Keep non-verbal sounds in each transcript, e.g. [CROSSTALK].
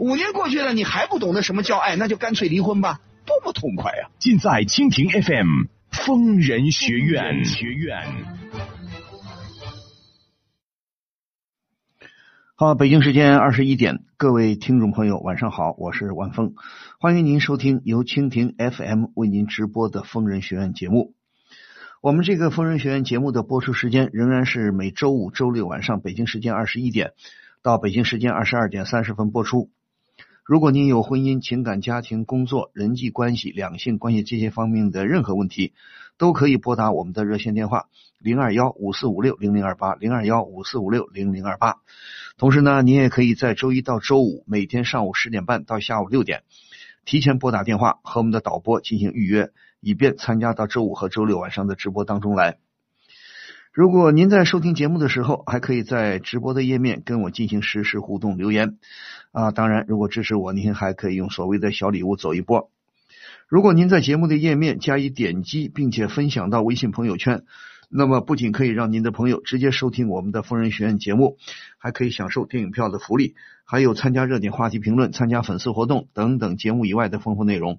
五年过去了，你还不懂得什么叫爱，那就干脆离婚吧，多么痛快呀！尽在蜻蜓 FM 疯人学院。学院。好，北京时间二十一点，各位听众朋友，晚上好，我是万峰，欢迎您收听由蜻蜓 FM 为您直播的疯人学院节目。我们这个疯人学院节目的播出时间仍然是每周五、周六晚上北京时间二十一点到北京时间二十二点三十分播出。如果您有婚姻、情感、家庭、工作、人际关系、两性关系这些方面的任何问题，都可以拨打我们的热线电话零二幺五四五六零零二八零二幺五四五六零零二八。同时呢，您也可以在周一到周五每天上午十点半到下午六点，提前拨打电话和我们的导播进行预约，以便参加到周五和周六晚上的直播当中来。如果您在收听节目的时候，还可以在直播的页面跟我进行实时互动留言啊。当然，如果支持我，您还可以用所谓的小礼物走一波。如果您在节目的页面加以点击，并且分享到微信朋友圈，那么不仅可以让您的朋友直接收听我们的疯人学院节目，还可以享受电影票的福利，还有参加热点话题评论、参加粉丝活动等等节目以外的丰富内容。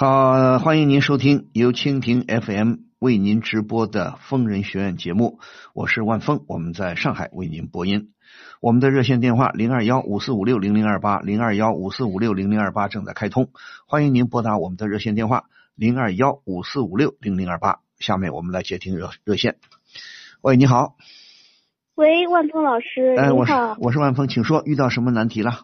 好，欢迎您收听由蜻蜓 FM 为您直播的疯人学院节目，我是万峰，我们在上海为您播音。我们的热线电话零二幺五四五六零零二八零二幺五四五六零零二八正在开通，欢迎您拨打我们的热线电话零二幺五四五六零零二八。下面我们来接听热热线。喂，你好。喂，万峰老师，哎，我是。我是万峰，请说，遇到什么难题了？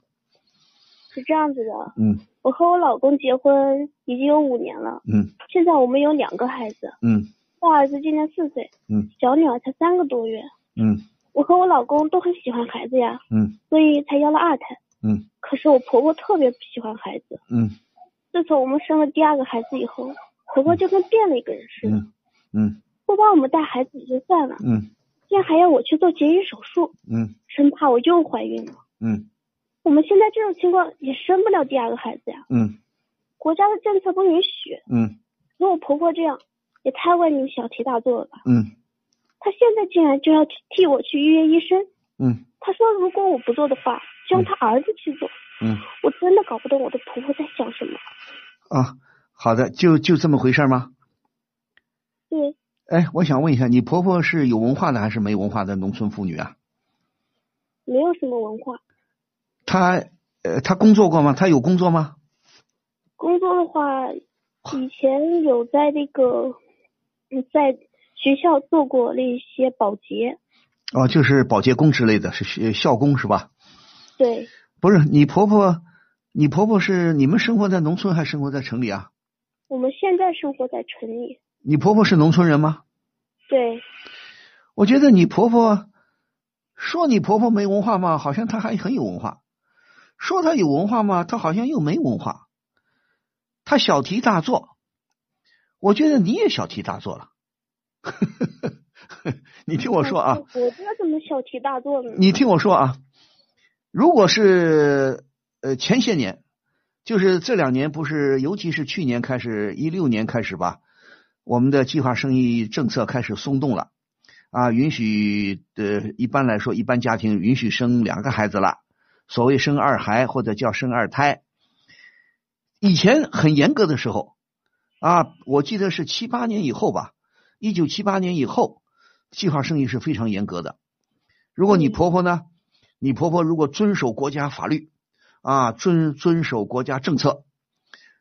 是这样子的，嗯我和我老公结婚已经有五年了，嗯现在我们有两个孩子，嗯大儿子今年四岁，嗯小女儿才三个多月。嗯我和我老公都很喜欢孩子呀，嗯所以才要了二胎。嗯可是我婆婆特别不喜欢孩子，嗯自从我们生了第二个孩子以后，婆婆就跟变了一个人似的，嗯嗯不帮我们带孩子也就算了，嗯竟然还要我去做节育手术，嗯生怕我又怀孕了。嗯我们现在这种情况也生不了第二个孩子呀，嗯国家的政策不允许。嗯那我婆婆这样也太为你小题大做了吧？嗯她现在竟然就要替我去预约医生。嗯她说如果我不做的话，就让她儿子去做。嗯我真的搞不懂我的婆婆在想什么。啊，好的，就就这么回事吗？对，哎，我想问一下，你婆婆是有文化的还是没文化的农村妇女啊？没有什么文化。她呃，她工作过吗？她有工作吗？工作的话，以前有在那个嗯，在学校做过那些保洁。哦，就是保洁工之类的，是学校工是吧？对，不是，你婆婆，你婆婆是你们生活在农村还是生活在城里啊？我们现在生活在城里。你婆婆是农村人吗？对，我觉得你婆婆说你婆婆没文化嘛，好像她还很有文化；说他有文化吗？他好像又没文化。他小题大做，我觉得你也小题大做了。[LAUGHS] 你听我说啊，我这怎么小题大做呢？你听我说啊，如果是呃前些年，就是这两年不是，尤其是去年开始，一六年开始吧，我们的计划生育政策开始松动了啊，允许的一般来说，一般家庭允许生两个孩子了，所谓生二孩或者叫生二胎。以前很严格的时候啊，我记得是七八年以后吧，一九七八年以后，计划生育是非常严格的。如果你嗯婆婆呢，你婆婆如果遵守国家法律啊，遵遵守国家政策，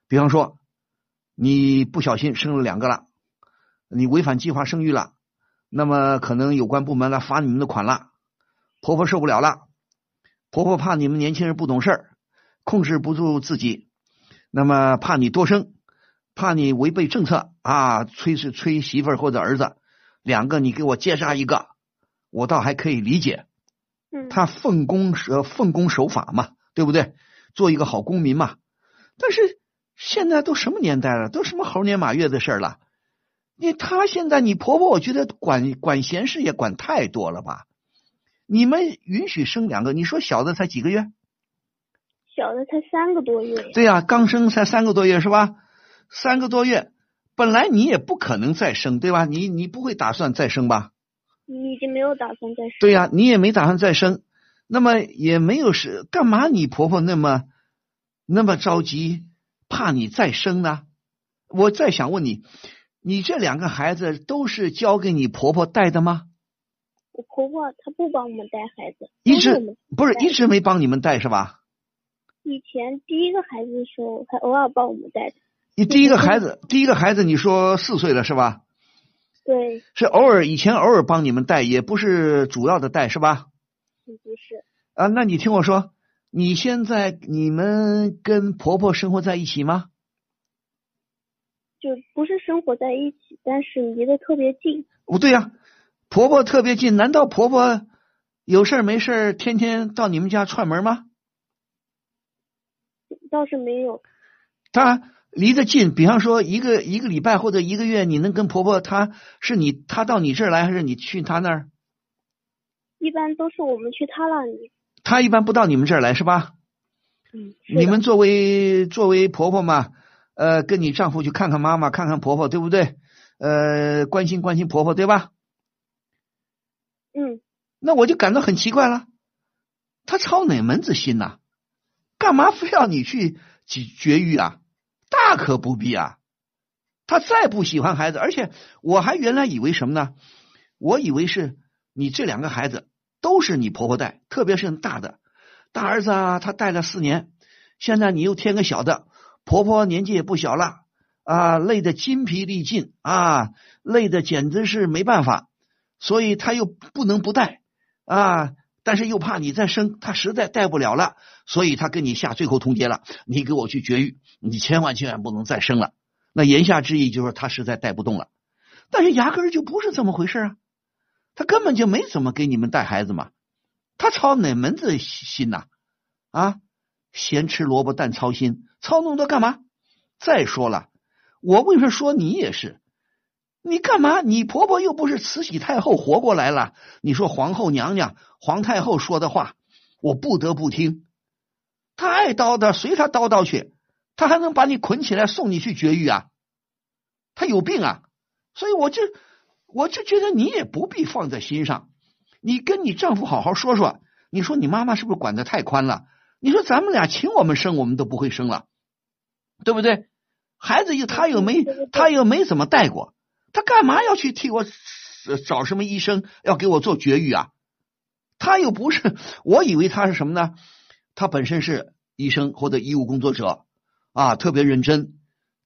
比方说你不小心生了两个了，你违反计划生育了，那么可能有关部门来罚你们的款了，婆婆受不了了，婆婆怕你们年轻人不懂事儿，控制不住自己，那么怕你多生，怕你违背政策啊，催是催媳妇儿或者儿子，两个你给我接杀一个，我倒还可以理解，嗯，他奉公呃奉公守法嘛，对不对？做一个好公民嘛。但是现在都什么年代了，都什么猴年马月的事儿了？你他现在你婆婆，我觉得管管闲事也管太多了吧？你们允许生两个？你说小的才几个月？小的才三个多月呀。对呀、刚生才三个多月是吧？三个多月，本来你也不可能再生，对吧？你你不会打算再生吧？你已经没有打算再生。对呀、你也没打算再生，那么也没有是干嘛？你婆婆那么那么着急，怕你再生呢？我再想问你，你这两个孩子都是交给你婆婆带的吗？我婆婆她不帮我们带孩子，一直不是一直没帮你们带是吧？以前第一个孩子的时候还偶尔帮我们带的。你第一个孩子，第一个孩子你说四岁了是吧？对，是偶尔以前偶尔帮你们带，也不是主要的带是吧？不是。啊，那你听我说，你现在你们跟婆婆生活在一起吗？就不是生活在一起，但是离得特别近。不对呀、婆婆特别近，难道婆婆有事儿没事儿天天到你们家串门吗？倒是没有，她离得近，比方说一个一个礼拜或者一个月，你能跟婆婆，她是你她到你这儿来，还是你去她那儿？一般都是我们去她那里。她一般不到你们这儿来是吧？嗯，你们作为作为婆婆嘛，呃，跟你丈夫去看看妈妈，看看婆婆，对不对？呃，关心关心婆婆，对吧？嗯，那我就感到很奇怪了，他操哪门子心呐、干嘛非要你去绝绝育啊？大可不必啊！他再不喜欢孩子，而且我还原来以为什么呢？我以为是你这两个孩子都是你婆婆带，特别是大的大儿子啊，他带了四年，现在你又添个小的，婆婆年纪也不小了啊，累得筋疲力尽啊，累得简直是没办法。所以他又不能不带啊，但是又怕你再生，他实在带不了了，所以他跟你下最后通牒了，你给我去绝育，你千万千万不能再生了。那言下之意就是他实在带不动了，但是压根儿就不是这么回事啊，他根本就没怎么给你们带孩子嘛，他操哪门子心呐啊？咸吃萝卜淡操心，操那么多干嘛？再说了，我为什么说你也是？你干嘛？你婆婆又不是慈禧太后活过来了。你说皇后娘娘、皇太后说的话，我不得不听。她爱叨叨，随她叨叨去。她还能把你捆起来送你去绝育啊？她有病啊！所以我就我就觉得你也不必放在心上。你跟你丈夫好好说说。你说你妈妈是不是管的太宽了？你说咱们俩请我们生，我们都不会生了，对不对？孩子又他又没他又没怎么带过。他干嘛要去替我找什么医生要给我做绝育啊？他又不是，[LAUGHS] 我以为他是什么呢？他本身是医生或者医务工作者啊，特别认真，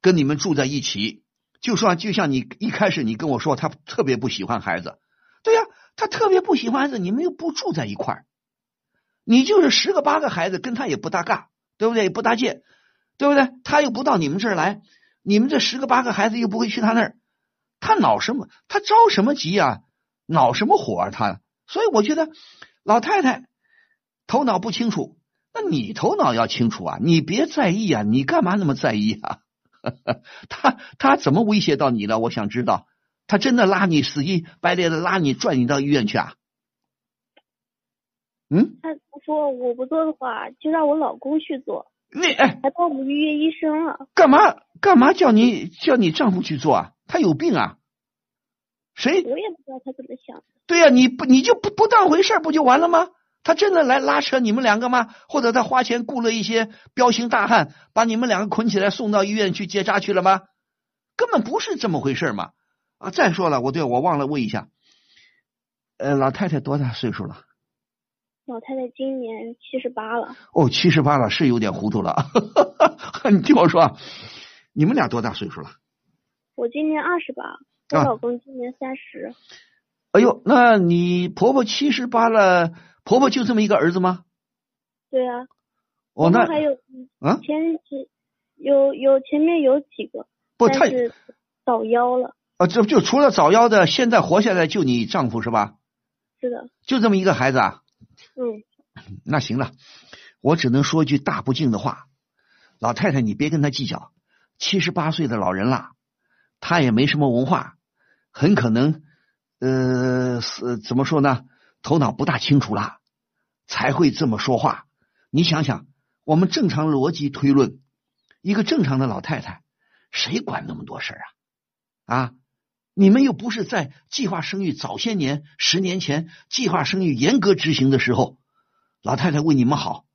跟你们住在一起。就说就像你一开始你跟我说，他特别不喜欢孩子，对呀、他特别不喜欢孩子，你们又不住在一块儿，你就是十个八个孩子，跟他也不搭嘎，对不对？也不搭界，对不对？他又不到你们这儿来，你们这十个八个孩子又不会去他那儿。他恼什么？他着什么急啊？恼什么火啊？他，所以我觉得老太太头脑不清楚，那你头脑要清楚啊！你别在意啊！你干嘛那么在意啊？[LAUGHS] 他他怎么威胁到你了？我想知道，他真的拉你死乞白赖的拉你拽你到医院去啊？嗯，他说我不做的话，就让我老公去做，你哎，还帮我们预约医生了。干嘛干嘛叫你叫你丈夫去做啊？他有病啊？谁我也不知道他怎么想的。对呀、你不你就不不当回事儿不就完了吗？他真的来拉扯你们两个吗？或者他花钱雇了一些彪形大汉，把你们两个捆起来送到医院去结扎去了吗？根本不是这么回事嘛！啊，再说了，我对我忘了问一下，呃，老太太多大岁数了？老太太今年七十八了，哦，七十八了，是有点糊涂了。你听我说啊，你们俩多大岁数了？我今年二十八，我啊老公今年三十。哎呦，那你婆婆七十八了，婆婆就这么一个儿子吗？对啊，哦，我那还有啊前几有有前面有几个，不，是早夭了。啊，就就除了早夭的，现在活下来就你丈夫是吧？是的，就这么一个孩子啊？嗯，[CLEARS THROAT] 那行了，我只能说句大不敬的话，老太太你别跟他计较，七十八岁的老人了，他也没什么文化，很可能呃是怎么说呢，头脑不大清楚啦，才会这么说话。你想想，我们正常逻辑推论，一个正常的老太太，谁管那么多事儿啊？啊，你们又不是在计划生育早些年、十年前计划生育严格执行的时候，老太太为你们好，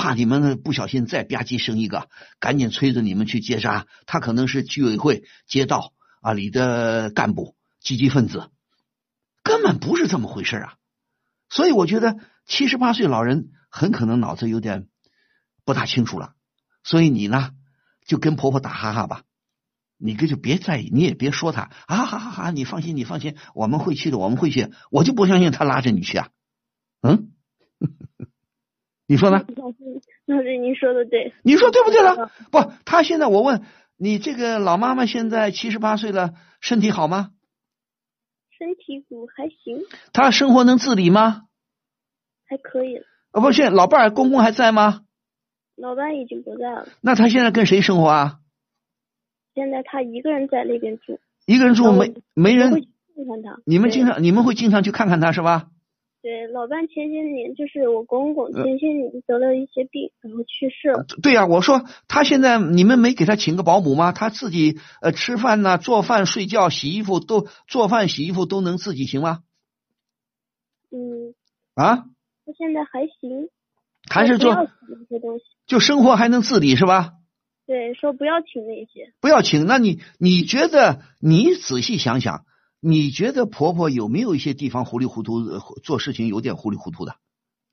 怕你们不小心再吧唧生一个，赶紧催着你们去接扎。他可能是居委会、街道啊里的干部、积极分子，根本不是这么回事啊。所以我觉得七十八岁老人很可能脑子有点不大清楚了。所以你呢，就跟婆婆打哈哈吧。你可就别在意，你也别说他啊，哈哈哈！你放心，你放心，我们会去的，我们会去。我就不相信他拉着你去啊，嗯，你说呢？[LAUGHS] 老师，老师您说的对。你说对不对了？不，他现在我问你，这个老妈妈现在七十八岁了，身体好吗？身体骨还行，她生活能自理吗？还可以。啊，不是，老伴儿公公还在吗？老伴已经不在了，那他现在跟谁生活啊？现在他一个人在那边住，一个人住，没没人。会看看他。你们经常你们会经常去看看他是吧？对老伴前些年就是我公公前些年得了一些病，然后去世了。对呀、我说他现在你们没给他请个保姆吗？他自己呃吃饭呐、做饭、睡觉、洗衣服都做饭、洗衣服都能自己行吗？嗯，啊，他现在还行。还是说说不要请那些东西？就生活还能自理是吧？对，说不要请那些。不要请，那你你觉得你仔细想想，你觉得婆婆有没有一些地方糊里糊涂，呃做事情有点糊里糊涂的？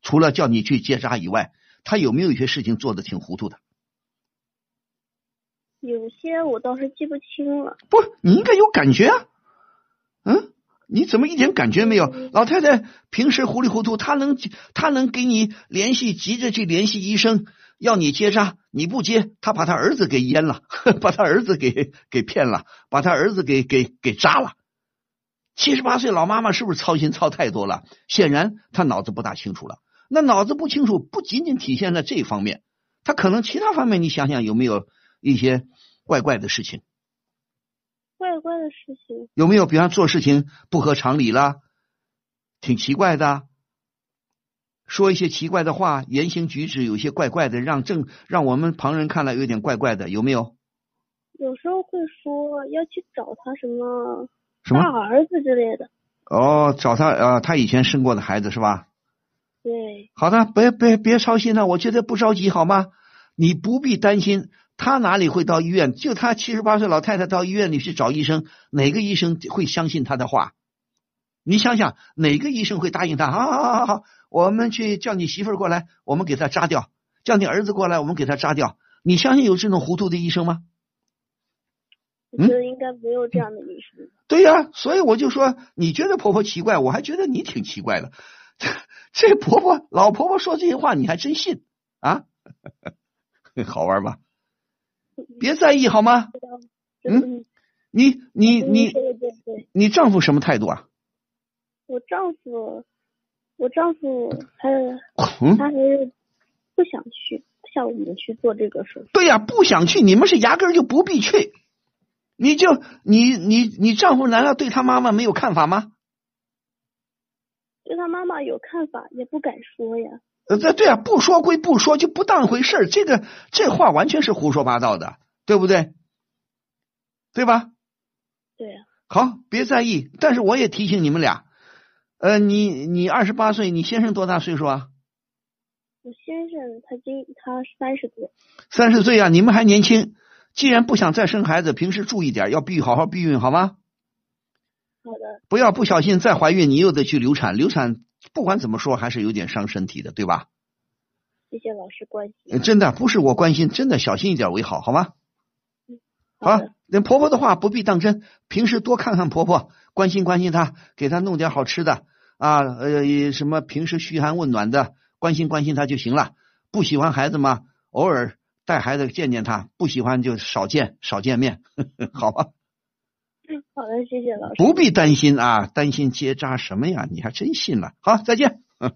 除了叫你去结扎以外，她有没有一些事情做的挺糊涂的？有些我倒是记不清了。不，你应该有感觉啊。嗯，你怎么一点感觉没有？老太太平时糊里糊涂，她能她能给你联系，急着去联系医生，要你结扎，你不接，她把她儿子给阉了，[LAUGHS] 把她儿子给给骗了，把她儿子给给给扎了。七十八岁老妈妈是不是操心操太多了？显然她脑子不大清楚了。那脑子不清楚，不仅仅体现在这方面，她可能其他方面，你想想有没有一些怪怪的事情？怪怪的事情，有没有？比方做事情不合常理啦，挺奇怪的，说一些奇怪的话，言行举止有些怪怪的，让正让我们旁人看来有点怪怪的，有没有？有时候会说要去找他什么什么大儿子之类的。哦，找他呃，他以前生过的孩子是吧？对，好的，别别别操心了，我觉得不着急好吗？你不必担心，他哪里会到医院？就他七十八岁老太太到医院里去找医生，哪个医生会相信他的话？你想想，哪个医生会答应他？好好好好好，我们去叫你媳妇儿过来，我们给他扎掉；叫你儿子过来，我们给他扎掉。你相信有这种糊涂的医生吗？我觉得应该没有这样的医生。对呀、所以我就说，你觉得婆婆奇怪，我还觉得你挺奇怪的。[LAUGHS] 这婆婆老婆婆说这些话，你还真信啊？[LAUGHS] 好玩吧？别在意好吗？嗯，你你你说的对对，你丈夫什么态度啊？我丈夫，我丈夫他 [LAUGHS] 嗯，他还是不想去，不想我们去做这个手术。对呀、不想去，你们是压根儿就不必去。你就你你你丈夫难道对他妈妈没有看法吗？对他妈妈有看法，也不敢说呀。呃，对对啊，不说归不说，就不当回事儿。这个这话完全是胡说八道的，对不对？对吧？对啊、好，别在意。但是我也提醒你们俩，呃，你你二十八岁，你先生多大岁数啊？我先生他今他三十多，三十岁啊，你们还年轻。既然不想再生孩子，平时注意点，要避好好避孕，好吗？好的不要不小心再怀孕，你又得去流产，流产不管怎么说还是有点伤身体的，对吧？谢谢老师关呃心。真的不是我关心，真的小心一点为好，好吗？好好的，那婆婆的话不必当真，平时多看看婆婆，关心关心她，给她弄点好吃的啊，呃，什么平时嘘寒问暖的，关心关心她就行了。不喜欢孩子嘛，偶尔带孩子见见他，不喜欢就少见少见面，[LAUGHS] 好吧？好的，谢谢老师。不必担心啊，担心结扎什么呀？你还真信了。好，再见。[LAUGHS] 老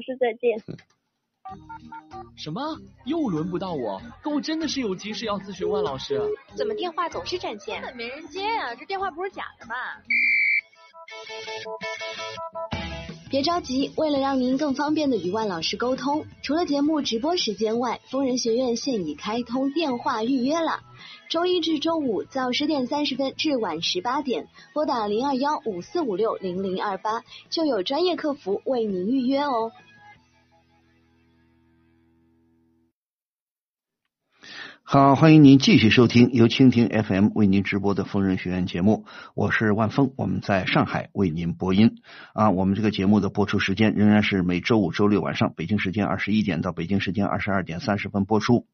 师再见。[LAUGHS] 什么？又轮不到我？可我真的是有急事要咨询万老师。怎么电话总是占线？根本没人接呀、这电话不是假的吧？别着急，为了让您更方便的与万老师沟通，除了节目直播时间外，疯人学院现已开通电话预约了。周一至周五早十点三十分至晚十八点，拨打零二幺五四五六零零二八，就有专业客服为您预约哦。好，欢迎您继续收听由蜻蜓 FM 为您直播的疯人学院节目，我是万峰，我们在上海为您播音啊。我们这个节目的播出时间仍然是每周五、周六晚上北京时间二十一点到北京时间二十二点三十分播出。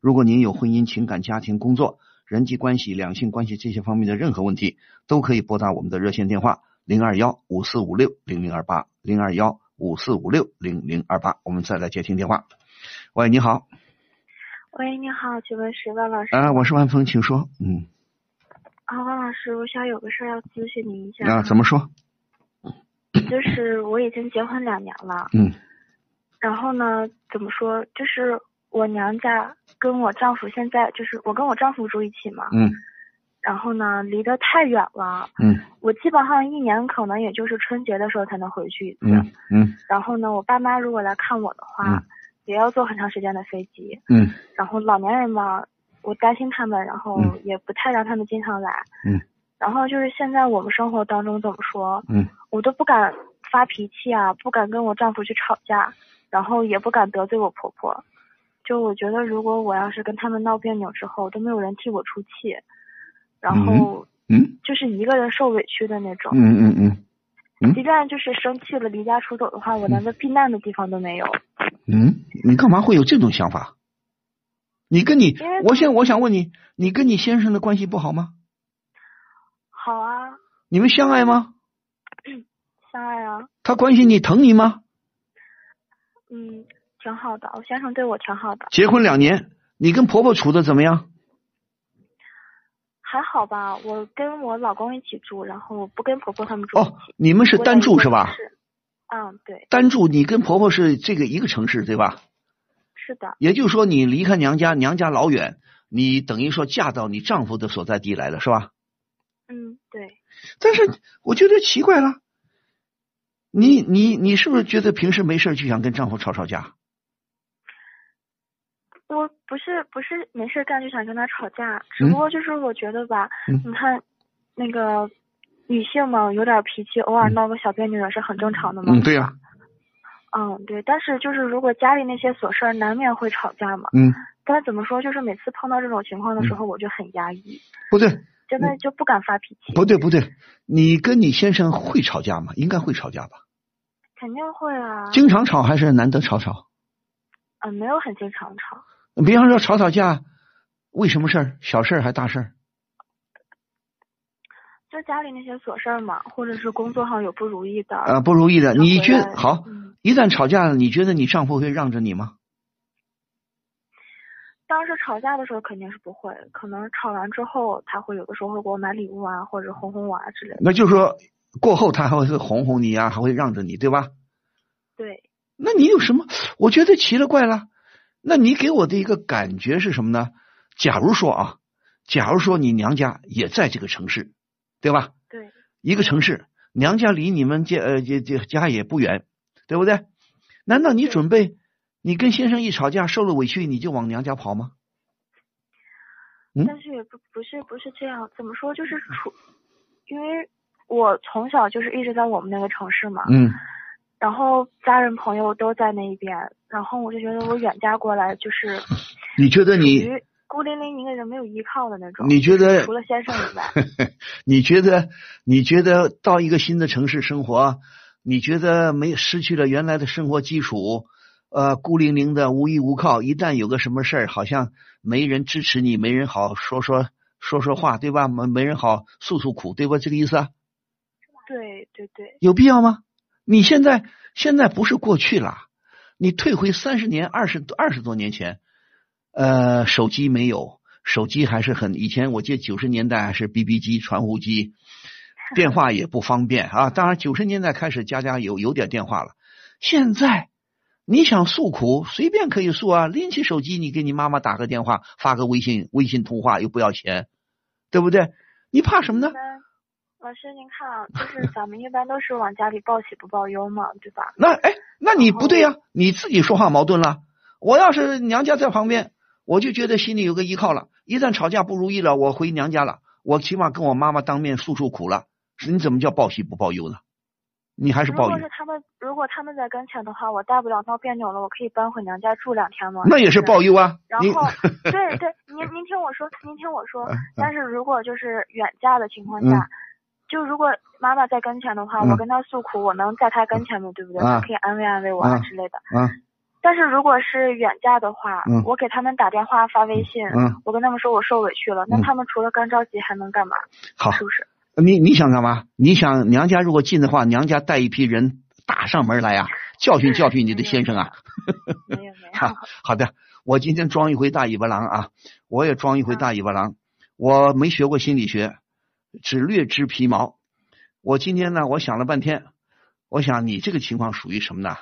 如果您有婚姻、情感、家庭、工作、人际关系、两性关系这些方面的任何问题，都可以拨打我们的热线电话零二幺五四五六零零二八零二幺五四五六零零二八。我们再来接听电话。喂，你好，喂，你好，请问是万老师？啊，我是万峰，请说。嗯，啊，万老师，我想有个事儿要咨询您一下。啊，怎么说？就是我已经结婚两年了，嗯然后呢，怎么说？就是我娘家跟我丈夫现在就是我跟我丈夫住一起嘛，嗯然后呢，离得太远了，嗯我基本上一年可能也就是春节的时候才能回去一次。嗯嗯然后呢，我爸妈如果来看我的话，嗯也要坐很长时间的飞机。嗯然后老年人嘛，我担心他们，然后嗯也不太让他们经常来。嗯。然后就是现在我们生活当中怎么说，嗯我都不敢发脾气啊，不敢跟我丈夫去吵架，然后也不敢得罪我婆婆。就我觉得，如果我要是跟他们闹别扭之后，都没有人替我出气，然后嗯就是一个人受委屈的那种。嗯嗯嗯嗯即便就是生气了离家出走的话，我连个避难的地方都没有。嗯，你干嘛会有这种想法？你跟你，我现我想问你，你跟你先生的关系不好吗？好啊，你们相爱吗？[CLEARS THROAT] 相爱啊，他关心你、疼你吗？嗯，挺好的，我先生对我挺好的，结婚两年，你跟婆婆处的怎么样？还好吧。我跟我老公一起住，然后不跟婆婆他们住。哦，你们是单住是吧？是？嗯，对，单住，你跟婆婆是这个一个城市对吧？是的，也就是说，你离开娘家，娘家老远，你等于说嫁到你丈夫的所在地来了是吧？嗯，对。但是我觉得奇怪了，你你你是不是觉得平时没事就想跟丈夫吵吵架？我不是不是没事干就想跟他吵架，只不过就是我觉得吧，嗯你看那个女性嘛，有点脾气，偶尔闹个小别扭也是很正常的嘛。嗯，对呀、嗯，对。但是就是如果家里那些琐事儿，难免会吵架嘛。嗯，但是怎么说，就是每次碰到这种情况的时候，我就很压抑，不对，真的就不敢发脾气。不对，不对，你跟你先生会吵架吗？应该会吵架吧？肯定会啊。经常吵还是难得吵吵？嗯，没有很经常吵。比方说吵吵架，为什么事儿？小事儿还大事儿？就家里那些琐事儿嘛，或者是工作上有不如意的。呃，不如意的，你觉得好嗯？一旦吵架了，你觉得你丈夫会让着你吗？当时吵架的时候肯定是不会，可能吵完之后，他会有的时候会给我买礼物啊，或者哄哄我啊之类的。那就是说，过后他还会哄哄你啊，还会让着你，对吧？对，那你有什么？我觉得奇了怪了。那你给我的一个感觉是什么呢？假如说啊，假如说你娘家也在这个城市，对吧？对，一个城市，娘家离你们家呃这这家也不远，对不对？难道你准备你跟先生一吵架受了委屈你就往娘家跑吗？嗯但是也不不是不是这样，怎么说就是处，因为我从小就是一直在我们那个城市嘛，嗯然后家人朋友都在那一边，然后我就觉得我远嫁过来就是 [LAUGHS] 你觉得你孤零零一个人没有依靠的那种。你觉得除了先生以外，[LAUGHS] 你觉得你觉得到一个新的城市生活，你觉得没失去了原来的生活基础，呃，孤零零的无依无靠，一旦有个什么事儿，好像没人支持你，没人好说说说说话，对吧？没没人好诉诉苦，对吧？这个意思啊？对对对，有必要吗？你现在现在不是过去了，你退回三十年、二十二十多年前。呃，手机没有，手机还是很以前，我记得九十年代还是 BB 机、传呼机，电话也不方便啊。当然，九十年代开始家家有有点电话了。现在你想诉苦，随便可以诉啊，拎起手机，你给你妈妈打个电话，发个微信，微信通话又不要钱，对不对？你怕什么呢？老师，您看啊，[LAUGHS] 就是咱们一般都是往家里报喜不报忧嘛，对吧？那哎，那你不对呀，你自己说话矛盾了。我要是娘家在旁边。我就觉得心里有个依靠了，一旦吵架不如意了，我回娘家了，我起码跟我妈妈当面诉诉苦了。你怎么叫报喜不报忧呢？你还是报忧。如果是他们，如果他们在跟前的话，我大不了闹别扭了，我可以搬回娘家住两天吗？那也是报忧啊。然后，[LAUGHS] 对对，您您听我说，您听我说。但是如果就是远嫁的情况下，就如果妈妈在跟前的话，我跟她诉苦，我能在她跟前吗？对不对？她可以安慰安慰我啊之类的。嗯。但是如果是远嫁的话，嗯，我给他们打电话发微信，嗯，我跟他们说我受委屈了，那他们除了干着急还能干嘛？好，是不是？你你想干嘛？你想娘家如果近的话，娘家带一批人打上门来啊，[LAUGHS] 教训教训你的先生啊？[LAUGHS] 没有没有。好好的，我今天装一回大尾巴狼啊，我也装一回大尾巴狼。我没学过心理学，只略知皮毛。我今天呢，我想了半天，我想你这个情况属于什么呢？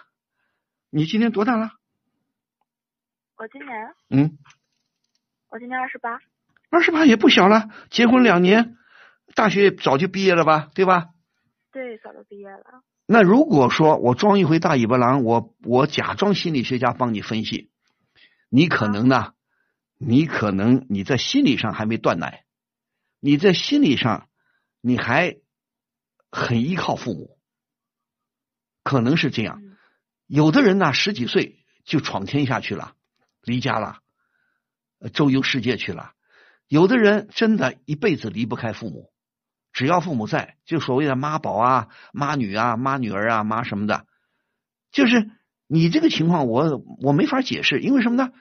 你今年多大了？我今年，嗯，我今年二十八，二十八也不小了，结婚两年，大学早就毕业了吧，对吧？对，早就毕业了。那如果说我装一回大尾巴狼，我我假装心理学家帮你分析，你可能呢，你可能你在心理上还没断奶，你在心理上你还很依靠父母，可能是这样。有的人呢，十几岁就闯天下去了，离家了，周游世界去了。有的人真的一辈子离不开父母，只要父母在，就所谓的妈宝啊、妈女啊、妈女儿啊、妈什么的。就是你这个情况，我我没法解释，因为什么呢？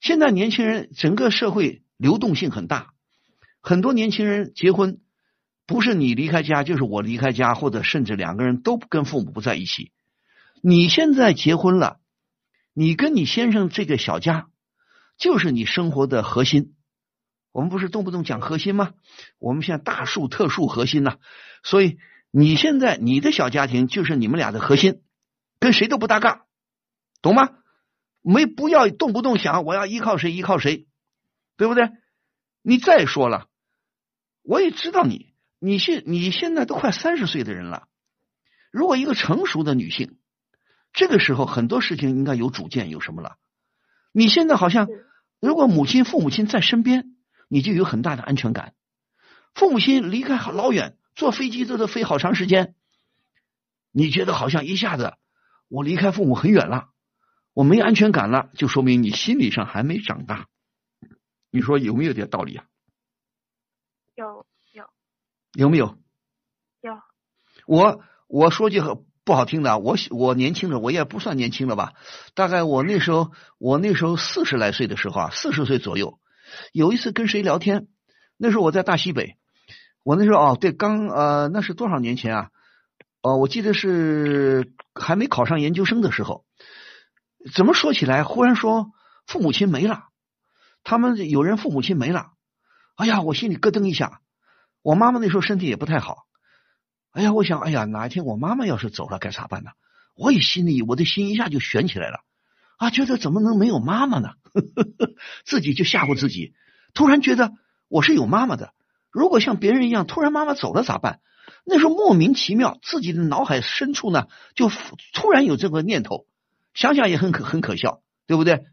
现在年轻人整个社会流动性很大，很多年轻人结婚不是你离开家，就是我离开家，或者甚至两个人都跟父母不在一起。你现在结婚了，你跟你先生这个小家就是你生活的核心。我们不是动不动讲核心吗？我们现在大树特树核心呐，所以你现在你的小家庭就是你们俩的核心，跟谁都不搭嘎，懂吗？没不要动不动想我要依靠谁依靠谁，对不对？你再说了，我也知道你，你现你现在都快三十岁的人了，如果一个成熟的女性。这个时候很多事情应该有主见，有什么了？你现在好像，如果母亲、父母亲在身边，你就有很大的安全感。父母亲离开好老远，坐飞机都得飞好长时间，你觉得好像一下子我离开父母很远了，我没安全感了，就说明你心理上还没长大。你说有没有点道理啊？有有有没有？有。我我说句很。不好听的，我我年轻的我也不算年轻了吧？大概我那时候，我那时候四十来岁的时候啊，四十岁左右，有一次跟谁聊天，那时候我在大西北，我那时候哦，对，刚呃，那是多少年前啊？哦，我记得是还没考上研究生的时候，怎么说起来，忽然说父母亲没了，他们有人父母亲没了，哎呀，我心里咯噔一下，我妈妈那时候身体也不太好。哎呀，我想，哎呀，哪一天我妈妈要是走了，该咋办呢？我也心里，我的心一下就悬起来了，啊，觉得怎么能没有妈妈呢？[LAUGHS] 自己就吓唬自己，突然觉得我是有妈妈的。如果像别人一样，突然妈妈走了咋办？那时候莫名其妙，自己的脑海深处呢，就突然有这个念头，想想也很可很可笑，对不对？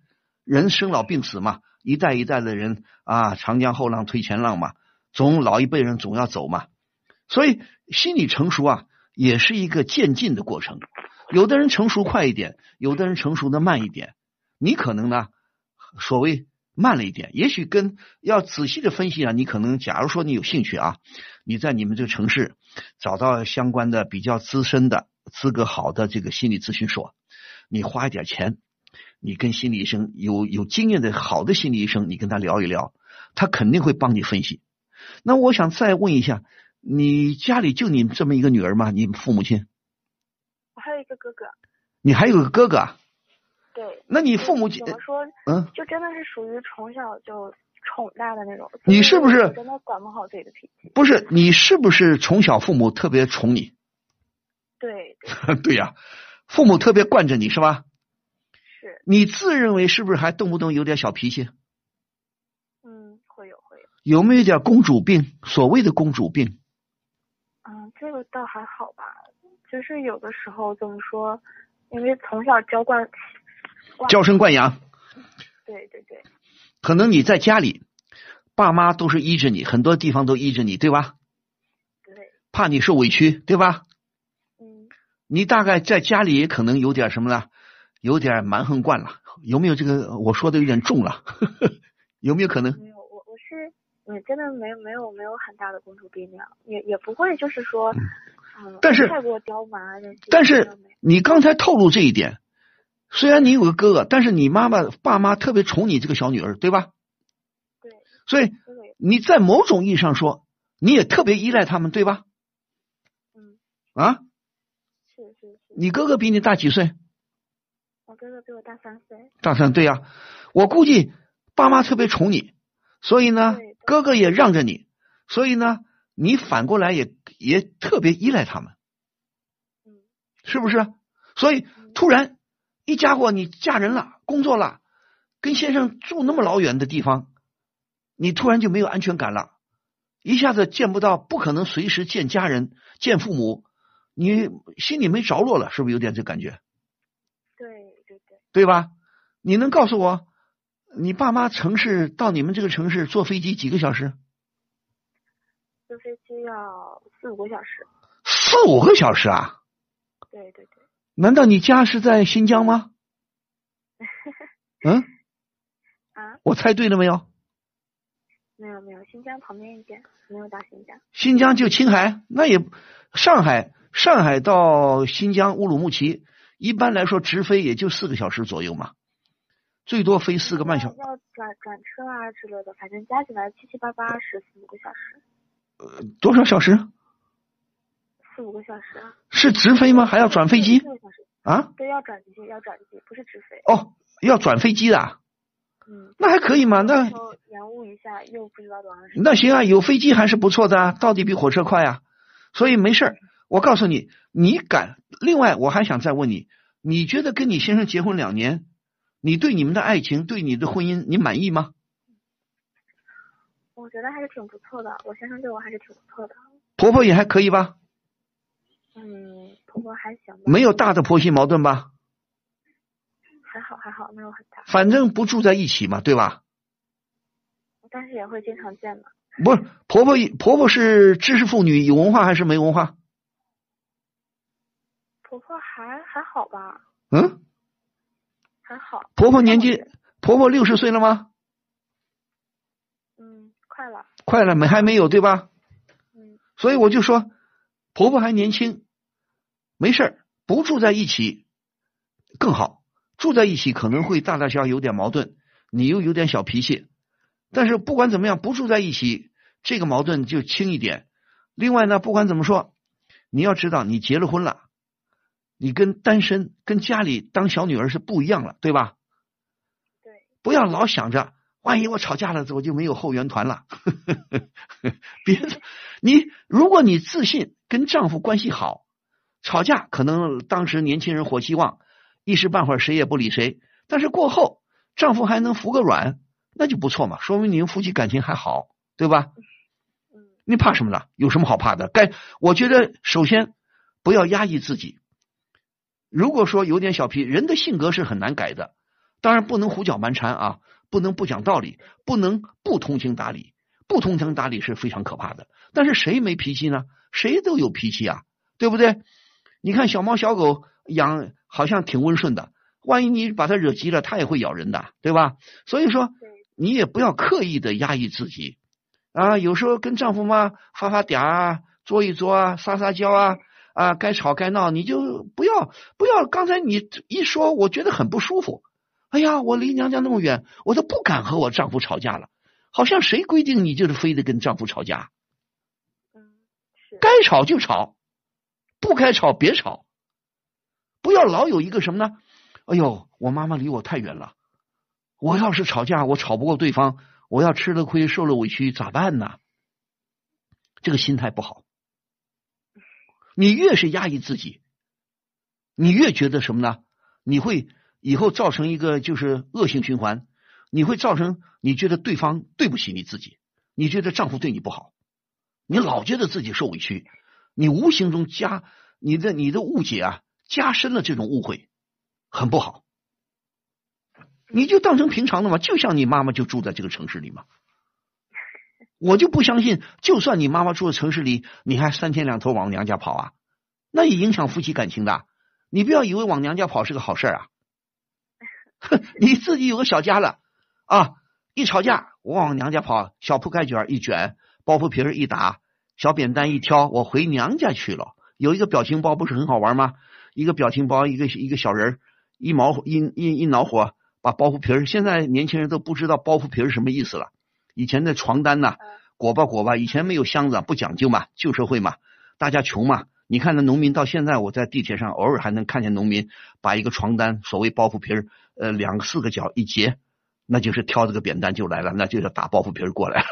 人生老病死嘛，一代一代的人啊，长江后浪推前浪嘛，总老一辈人总要走嘛。所以心理成熟啊，也是一个渐进的过程。有的人成熟快一点，有的人成熟的慢一点。你可能呢，所谓慢了一点，也许跟要仔细的分析啊，你可能假如说你有兴趣啊，你在你们这个城市找到相关的比较资深的、资格好的这个心理咨询所，你花一点钱，你跟心理医生有有经验的好的心理医生，你跟他聊一聊，他肯定会帮你分析。那我想再问一下，你家里就你这么一个女儿吗？你父母亲？我还有一个哥哥。你还有个哥哥啊？对。那你父母怎么说？嗯，就真的是属于从小就宠大的那种。你是不是真的管不好自己的脾气？不是，你是不是从小父母特别宠你？对。对 [LAUGHS] 呀，父母特别惯着你是吧？是。你自认为是不是还动不动有点小脾气？嗯，会有会有。有没有点公主病？所谓的公主病？嗯，这个倒还好吧。就是有的时候怎么说？因为从小娇惯，娇生惯养。对对对。可能你在家里，爸妈都是依着你，很多地方都依着你，对吧？对。怕你受委屈，对吧？嗯。你大概在家里也可能有点什么呢？有点蛮横惯了，有没有这个？我说的有点重了，[LAUGHS] 有没有可能？没有，我我是，嗯，真的没有没有没有很大的公主病那样，也也不会就是说。但是太过刁蛮，但是你刚才透露这一点，虽然你有个哥哥，但是你妈妈爸妈特别宠你这个小女儿，对吧？对。所以你在某种意义上说，你也特别依赖他们，对吧？嗯。啊？是是是。你哥哥比你大几岁？我哥哥比我大三岁。大三对呀，我估计爸妈特别宠你，所以呢，哥哥也让着你，所以呢。你反过来也也特别依赖他们，是不是？所以突然一家伙你嫁人了，工作了，跟先生住那么老远的地方，你突然就没有安全感了，一下子见不到，不可能随时见家人、见父母，你心里没着落了，是不是有点这感觉？对吧？你能告诉我，你爸妈城市到你们这个城市坐飞机几个小时？坐飞机要四五个小时，四五个小时啊？对对对。难道你家是在新疆吗？[LAUGHS] 嗯？啊？我猜对了没有？没有没有，新疆旁边一点，没有到新疆。新疆就青海，那也上海，上海到新疆乌鲁木齐，一般来说直飞也就四个小时左右嘛，最多飞四个半小时。要转转车啊之类的，反正加起来七七八八十四五个小时。呃，多少小时？四五个小时啊。是直飞吗？还要转飞机？啊？对，要转机，要转机，不是直飞。哦，要转飞机的。嗯。那还可以嘛？那延误一下，又不知道多长时间。那行啊，有飞机还是不错的，到底比火车快啊。所以没事儿，我告诉你，你敢。另外，我还想再问你，你觉得跟你先生结婚两年，你对你们的爱情，对你的婚姻，你满意吗？我觉得还是挺不错的，我先生对我还是挺不错的。婆婆也还可以吧？嗯，婆婆还行。没有大的婆媳矛盾吧？还好还好，没有很大。反正不住在一起嘛，对吧？但是也会经常见的。不是婆婆，婆婆是知识妇女，有文化还是没文化？婆婆还还好吧。嗯。还好。婆婆年纪，婆婆六十岁了吗？嗯快了，快了没？还没有对吧？嗯，所以我就说，婆婆还年轻，没事儿，不住在一起更好。住在一起可能会大大小小有点矛盾，你又有点小脾气。但是不管怎么样，不住在一起，这个矛盾就轻一点。另外呢，不管怎么说，你要知道，你结了婚了，你跟单身、跟家里当小女儿是不一样了，对吧？对，不要老想着。万一我吵架了，我就没有后援团了。[LAUGHS] 别，你如果你自信，跟丈夫关系好，吵架可能当时年轻人火气旺，一时半会儿谁也不理谁。但是过后，丈夫还能服个软，那就不错嘛，说明你们夫妻感情还好，对吧？你怕什么呢？有什么好怕的？该我觉得，首先不要压抑自己。如果说有点小脾气，人的性格是很难改的，当然不能胡搅蛮缠啊。不能不讲道理，不能不通情达理，不通情达理是非常可怕的。但是谁没脾气呢？谁都有脾气啊，对不对？你看小猫小狗养好像挺温顺的，万一你把它惹急了，它也会咬人的，对吧？所以说，你也不要刻意的压抑自己啊。有时候跟丈夫嘛发发嗲啊，作一作啊，撒撒娇啊啊，该吵该闹，你就不要不要。刚才你一说，我觉得很不舒服。哎呀，我离娘家那么远，我都不敢和我丈夫吵架了。好像谁规定你就是非得跟丈夫吵架？该吵就吵，不该吵别吵。不要老有一个什么呢？哎呦，我妈妈离我太远了，我要是吵架，我吵不过对方，我要吃了亏受了委屈咋办呢？这个心态不好。你越是压抑自己，你越觉得什么呢？你会以后造成一个就是恶性循环，你会造成你觉得对方对不起你自己，你觉得丈夫对你不好，你老觉得自己受委屈，你无形中加你的你的误解啊。加深了这种误会，很不好。你就当成平常的嘛，就像你妈妈就住在这个城市里嘛。我就不相信，就算你妈妈住在城市里，你还三天两头往娘家跑啊？那也影响夫妻感情的。你不要以为往娘家跑是个好事啊！哼 [LAUGHS] 你自己有个小家了啊，一吵架我往娘家跑，小铺盖卷一卷，包袱皮儿一打，小扁担一挑，我回娘家去了。有一个表情包不是很好玩吗？一个表情包，一个一个小人一毛一一一恼火，把包袱皮儿。现在年轻人都不知道包袱皮儿什么意思了。以前的床单呐，裹吧裹吧，以前没有箱子，不讲究嘛，旧社会嘛，大家穷嘛。你看那农民到现在，我在地铁上偶尔还能看见农民把一个床单，所谓包袱皮儿，呃，两个四个角一截，那就是挑这个扁担就来了，那就是打包袱皮儿过来了。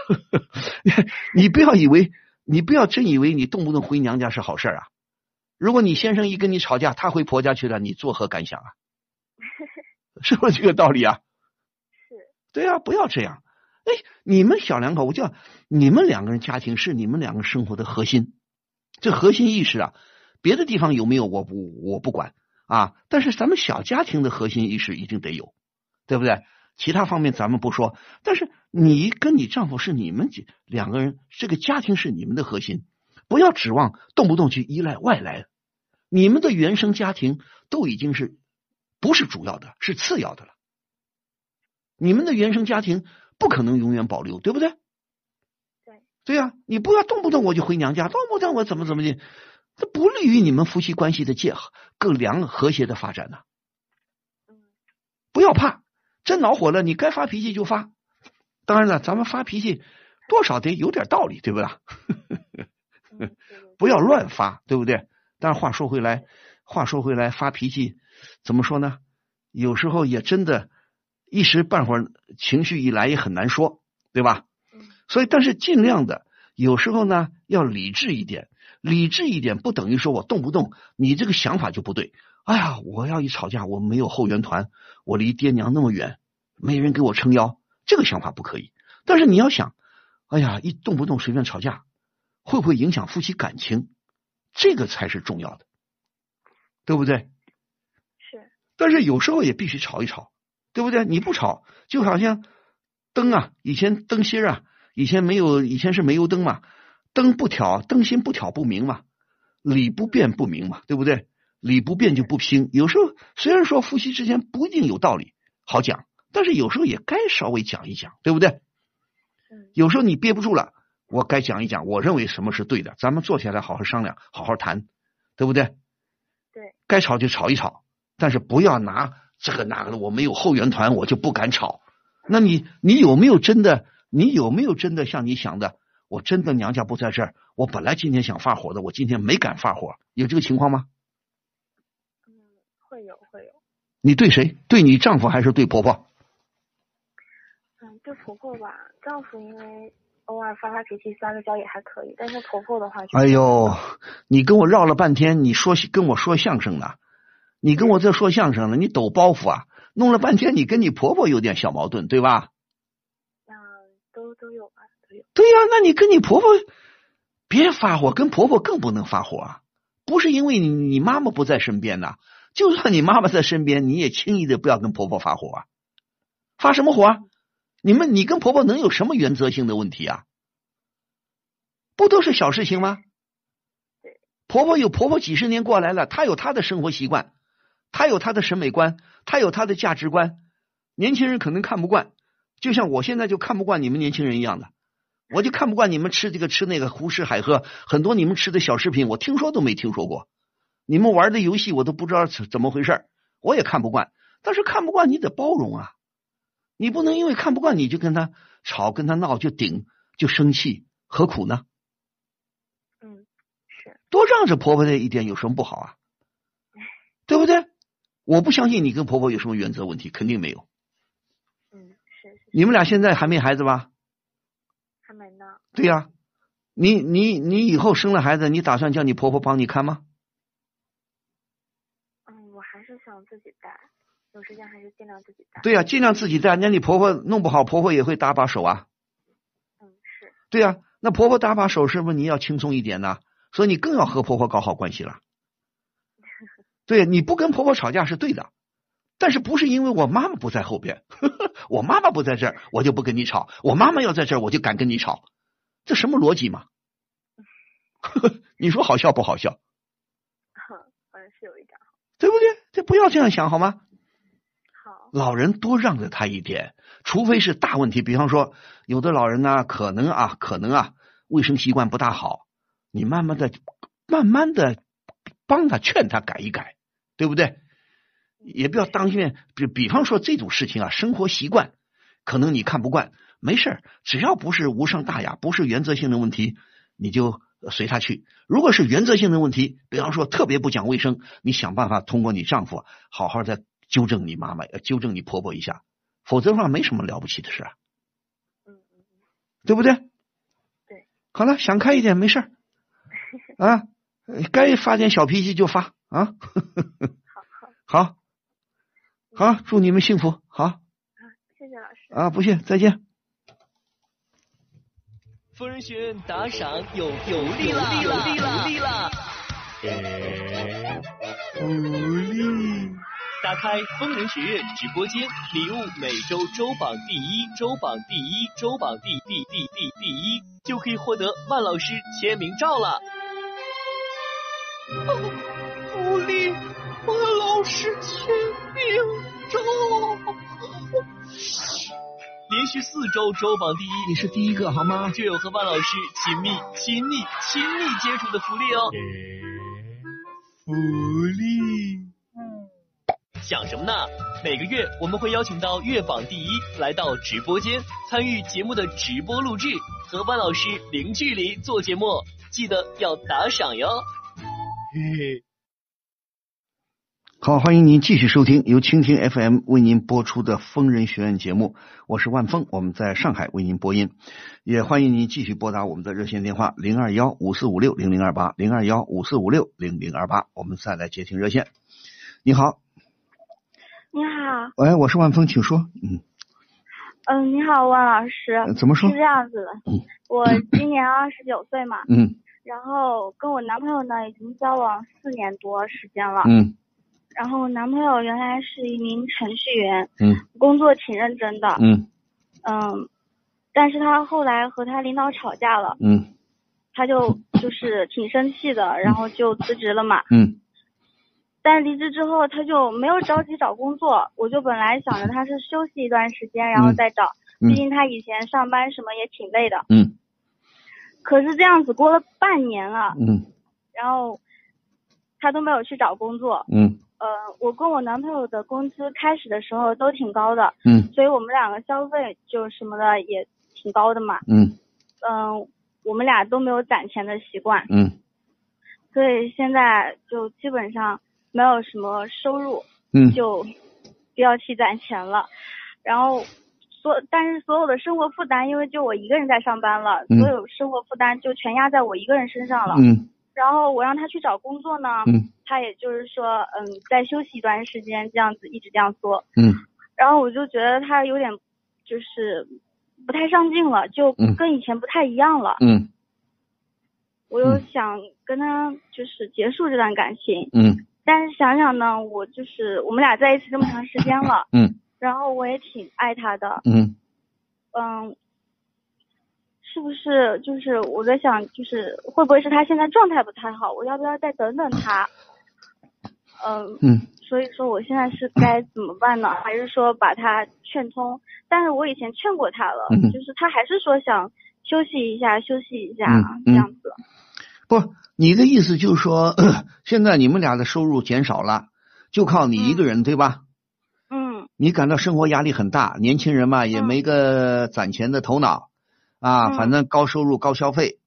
[LAUGHS] 你不要以为，你不要真以为你动不动回娘家是好事啊。如果你先生一跟你吵架，他回婆家去了，你作何感想啊？[LAUGHS] 是不是这个道理啊？是。对啊，不要这样。哎，你们小两口，我叫你们两个人家庭是你们两个生活的核心，这核心意识啊，别的地方有没有我不我不管啊，但是咱们小家庭的核心意识一定得有，对不对？其他方面咱们不说，但是你跟你丈夫是你们两个人，这个家庭是你们的核心。不要指望动不动去依赖外来，你们的原生家庭都已经是不是主要的，是次要的了。你们的原生家庭不可能永远保留，对不对？对。对呀，你不要动不动我就回娘家，动不动我怎么怎么的，这不利于你们夫妻关系的结合更良和谐的发展呢。嗯。不要怕，真恼火了，你该发脾气就发。当然了，咱们发脾气多少得有点道理，对不对？不要乱发，对不对？但是话说回来，话说回来，发脾气怎么说呢？有时候也真的，一时半会儿情绪一来也很难说，对吧？所以，但是尽量的，有时候呢要理智一点，理智一点不等于说我动不动你这个想法就不对。哎呀，我要一吵架，我没有后援团，我离爹娘那么远，没人给我撑腰，这个想法不可以。但是你要想，哎呀，一动不动随便吵架。会不会影响夫妻感情？这个才是重要的，对不对？是。但是有时候也必须吵一吵，对不对？你不吵，就好像灯啊，以前灯芯啊，以前没有，以前是煤油灯嘛，灯不挑，灯芯不挑不明嘛，理不辩不明嘛，对不对？理不辩就不拼。有时候虽然说夫妻之间不一定有道理好讲，但是有时候也该稍微讲一讲，对不对？有时候你憋不住了。我该讲一讲，我认为什么是对的，咱们坐下来好好商量，好好谈，对不对？对。该吵就吵一吵，但是不要拿这个那个的，我没有后援团，我就不敢吵。那你你有没有真的？你有没有真的像你想的？我真的娘家不在这儿，我本来今天想发火的，我今天没敢发火，有这个情况吗？嗯，会有会有。你对谁？对你丈夫还是对婆婆？嗯，对婆婆吧，丈夫因为。偶尔发发脾气、撒个娇也还可以，但是婆婆的话，哎呦，你跟我绕了半天，你说跟我说相声呢？你跟我这说相声呢？你抖包袱啊？弄了半天，你跟你婆婆有点小矛盾，对吧？嗯，都都有吧，都有。对呀，那你跟你婆婆别发火，跟婆婆更不能发火啊！不是因为你你妈妈不在身边呐，就算你妈妈在身边，你也轻易的不要跟婆婆发火啊！发什么火？啊？你们，你跟婆婆能有什么原则性的问题啊？不都是小事情吗？婆婆有婆婆几十年过来了，她有她的生活习惯，她有他的审美观，他有他的价值观。年轻人可能看不惯，就像我现在就看不惯你们年轻人一样的，我就看不惯你们吃这个吃那个胡吃海喝，很多你们吃的小食品我听说都没听说过，你们玩的游戏我都不知道怎怎么回事儿我也看不惯。但是看不惯你得包容啊，你不能因为看不惯你就跟他吵、跟他闹、就顶、就生气，何苦呢？嗯，是，多让着婆婆的一点有什么不好啊？对不对？我不相信你跟婆婆有什么原则问题，肯定没有。嗯，是是，你们俩现在还没孩子吧？还没呢。对呀、你你你以后生了孩子，你打算叫你婆婆帮你看吗？嗯，我还是想自己带，有时间还是尽量自己带。对呀、尽量自己带。那你婆婆弄不好，婆婆也会搭把手啊。嗯，是，对呀、那婆婆搭把手，是不是你要轻松一点呢？所以你更要和婆婆搞好关系了。对，你不跟婆婆吵架是对的，但是不是因为我妈妈不在后边，[LAUGHS] 我妈妈不在这儿，我就不跟你吵；我妈妈要在这儿，我就敢跟你吵，这什么逻辑嘛？[LAUGHS] 你说好笑不好笑？[LAUGHS] 好像是有一点。对不对？这不要这样想好吗？好，老人多让着他一点，除非是大问题，比方说有的老人呢，可能啊，可能啊，卫生习惯不大好，你慢慢的、慢慢的帮他劝他改一改，对不对？也不要当面，比比方说这种事情啊，生活习惯可能你看不惯，没事儿只要不是无伤大雅，不是原则性的问题，你就随他去。如果是原则性的问题，比方说特别不讲卫生，你想办法通过你丈夫好好再纠正你妈妈，呃纠正你婆婆一下，否则的话没什么了不起的事啊，嗯对不对？对。好了，想开一点，没事儿啊，呃该发点小脾气就发啊。好好，好，好，祝你们幸福，好谢谢老师。啊，不谢，再见。疯人学院打赏有有力了，有力了，有力了！福利！打开疯人学院直播间，礼物每周周榜第一，周榜第一，周榜第第第第第一，就可以获得万老师签名照了。福利，万老师签名照。连续四周周榜第一，你是第一个好吗？就有和万老师亲密、亲密、亲密接触的福利哦。福利，想什么呢？每个月我们会邀请到月榜第一来到直播间参与节目的直播录制，和万老师零距离做节目，记得要打赏哟。嘿嘿。好，欢迎您继续收听由蜻蜓 FM 为您播出的疯人学院节目，我是万峰，我们在上海为您播音，也欢迎您继续拨打我们的热线电话零二幺五四五六零零二八零二幺五四五六零零二八，我们再来接听热线。你好，你好，喂，我是万峰，请说。嗯，嗯，你好，万老师。呃怎么说？是这样子的，我今年二十九岁嘛，嗯。然后跟我男朋友呢已经交往四年多时间了。嗯然后男朋友原来是一名程序员，嗯工作挺认真的，嗯嗯，但是他后来和他领导吵架了，嗯他就就是挺生气的，然后就辞职了嘛。嗯但离职之后，他就没有着急找工作。我就本来想着他是休息一段时间，然后再找，嗯毕竟他以前上班什么也挺累的。嗯可是这样子过了半年了，嗯然后他都没有去找工作。嗯呃，我跟我男朋友的工资开始的时候都挺高的，嗯所以我们两个消费就什么的也挺高的嘛。嗯嗯、我们俩都没有攒钱的习惯，嗯所以现在就基本上没有什么收入，嗯就不要去攒钱了。然后所但是所有的生活负担，因为就我一个人在上班了，嗯所有生活负担就全压在我一个人身上了。嗯然后我让他去找工作呢，嗯他也就是说，嗯，再休息一段时间，这样子一直这样说。嗯。然后我就觉得他有点就是不太上进了，就嗯。跟以前不太一样了。嗯。我又嗯。想跟他就是结束这段感情，嗯。但是想想呢，我就是我们俩在一起这么长时间了，嗯。[LAUGHS] 然后我也挺爱他的，嗯。嗯，是不是就是我在想，就是会不会是他现在状态不太好，我要不要再等等他？嗯，嗯所以说我现在是该怎么办呢？还是说把他劝通？但是我以前劝过他了，嗯就是他还是说想休息一下，休息一下、这样子。不，你的意思就是说，[CLEARS THROAT] 现在你们俩的收入减少了，就靠你一个人，对吧？嗯你感到生活压力很大，年轻人嘛也没个攒钱的头脑啊，嗯反正高收入高消费，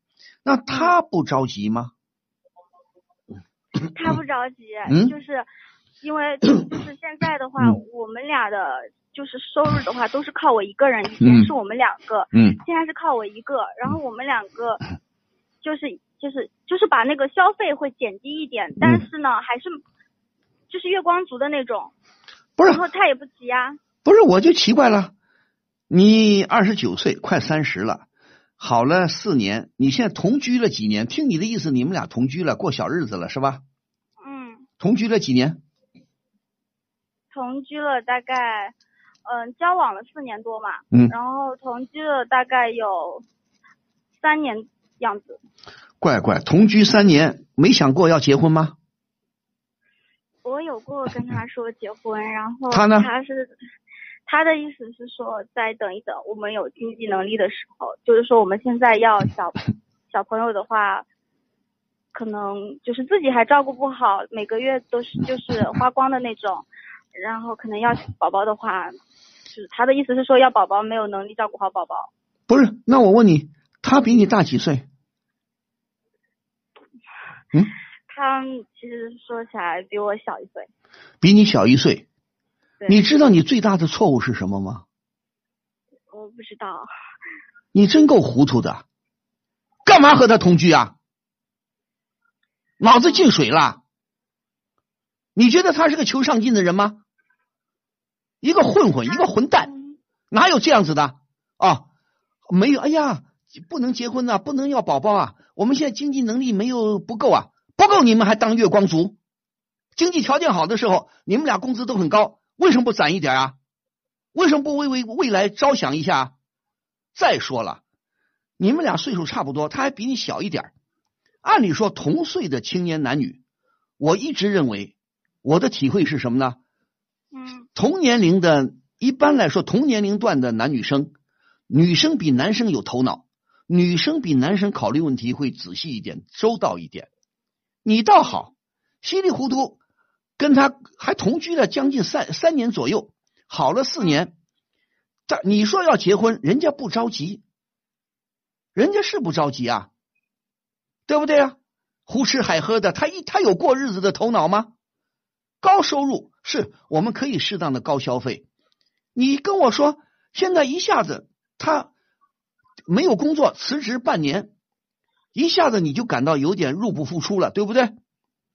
那他不着急吗？他不着急，嗯。就是因为就 [COUGHS] 是现在的话，嗯。我们俩的就是收入的话都是靠我一个人，以嗯。前是我们两个，嗯现在是靠我一个，然后我们两个就是就是就是把那个消费会减低一点，但是呢还是就是月光族的那种，不是然后他也不急啊，不是，我就奇怪了，你二十九岁，快三十了，好了四年，你现在同居了几年？听你的意思，你们俩同居了，过小日子了是吧？嗯，同居了几年？同居了大概嗯交往了四年多嘛，嗯然后同居了大概有三年样子。乖乖，同居三年，没想过要结婚吗？我有过跟他说结婚，[LAUGHS] 然后他呢他是他的意思是说再等一等，我们有经济能力的时候，就是说我们现在要小 [LAUGHS] 小朋友的话，可能就是自己还照顾不好，每个月都是就是花光的那种，然后可能要宝宝的话，就是他的意思是说要宝宝没有能力照顾好宝宝，不是，那我问你，他比你大几岁？嗯，他其实说起来比我小一岁，比你小一岁。你知道你最大的错误是什么吗？我不知道，你真够糊涂的，干嘛和他同居啊？脑子进水了？你觉得他是个求上进的人吗？一个混混，一个混蛋，哪有这样子的啊？没有，哎呀，不能结婚呐、不能要宝宝啊！我们现在经济能力没有不够啊，不够你们还当月光族？经济条件好的时候，你们俩工资都很高，为什么不攒一点啊？为什么不为为未来着想一下？再说了，你们俩岁数差不多，他还比你小一点按理说，同岁的青年男女，我一直认为，我的体会是什么呢？嗯同年龄的，一般来说，同年龄段的男女生，女生比男生有头脑，女生比男生考虑问题会仔细一点、周到一点。你倒好，稀里糊涂跟他还同居了将近三三年左右，好了四年，但你说要结婚，人家不着急，人家是不着急啊，对不对啊？胡吃海喝的，他一他有过日子的头脑吗？高收入是我们可以适当的高消费。你跟我说，现在一下子他没有工作，辞职半年，一下子你就感到有点入不敷出了，对不对？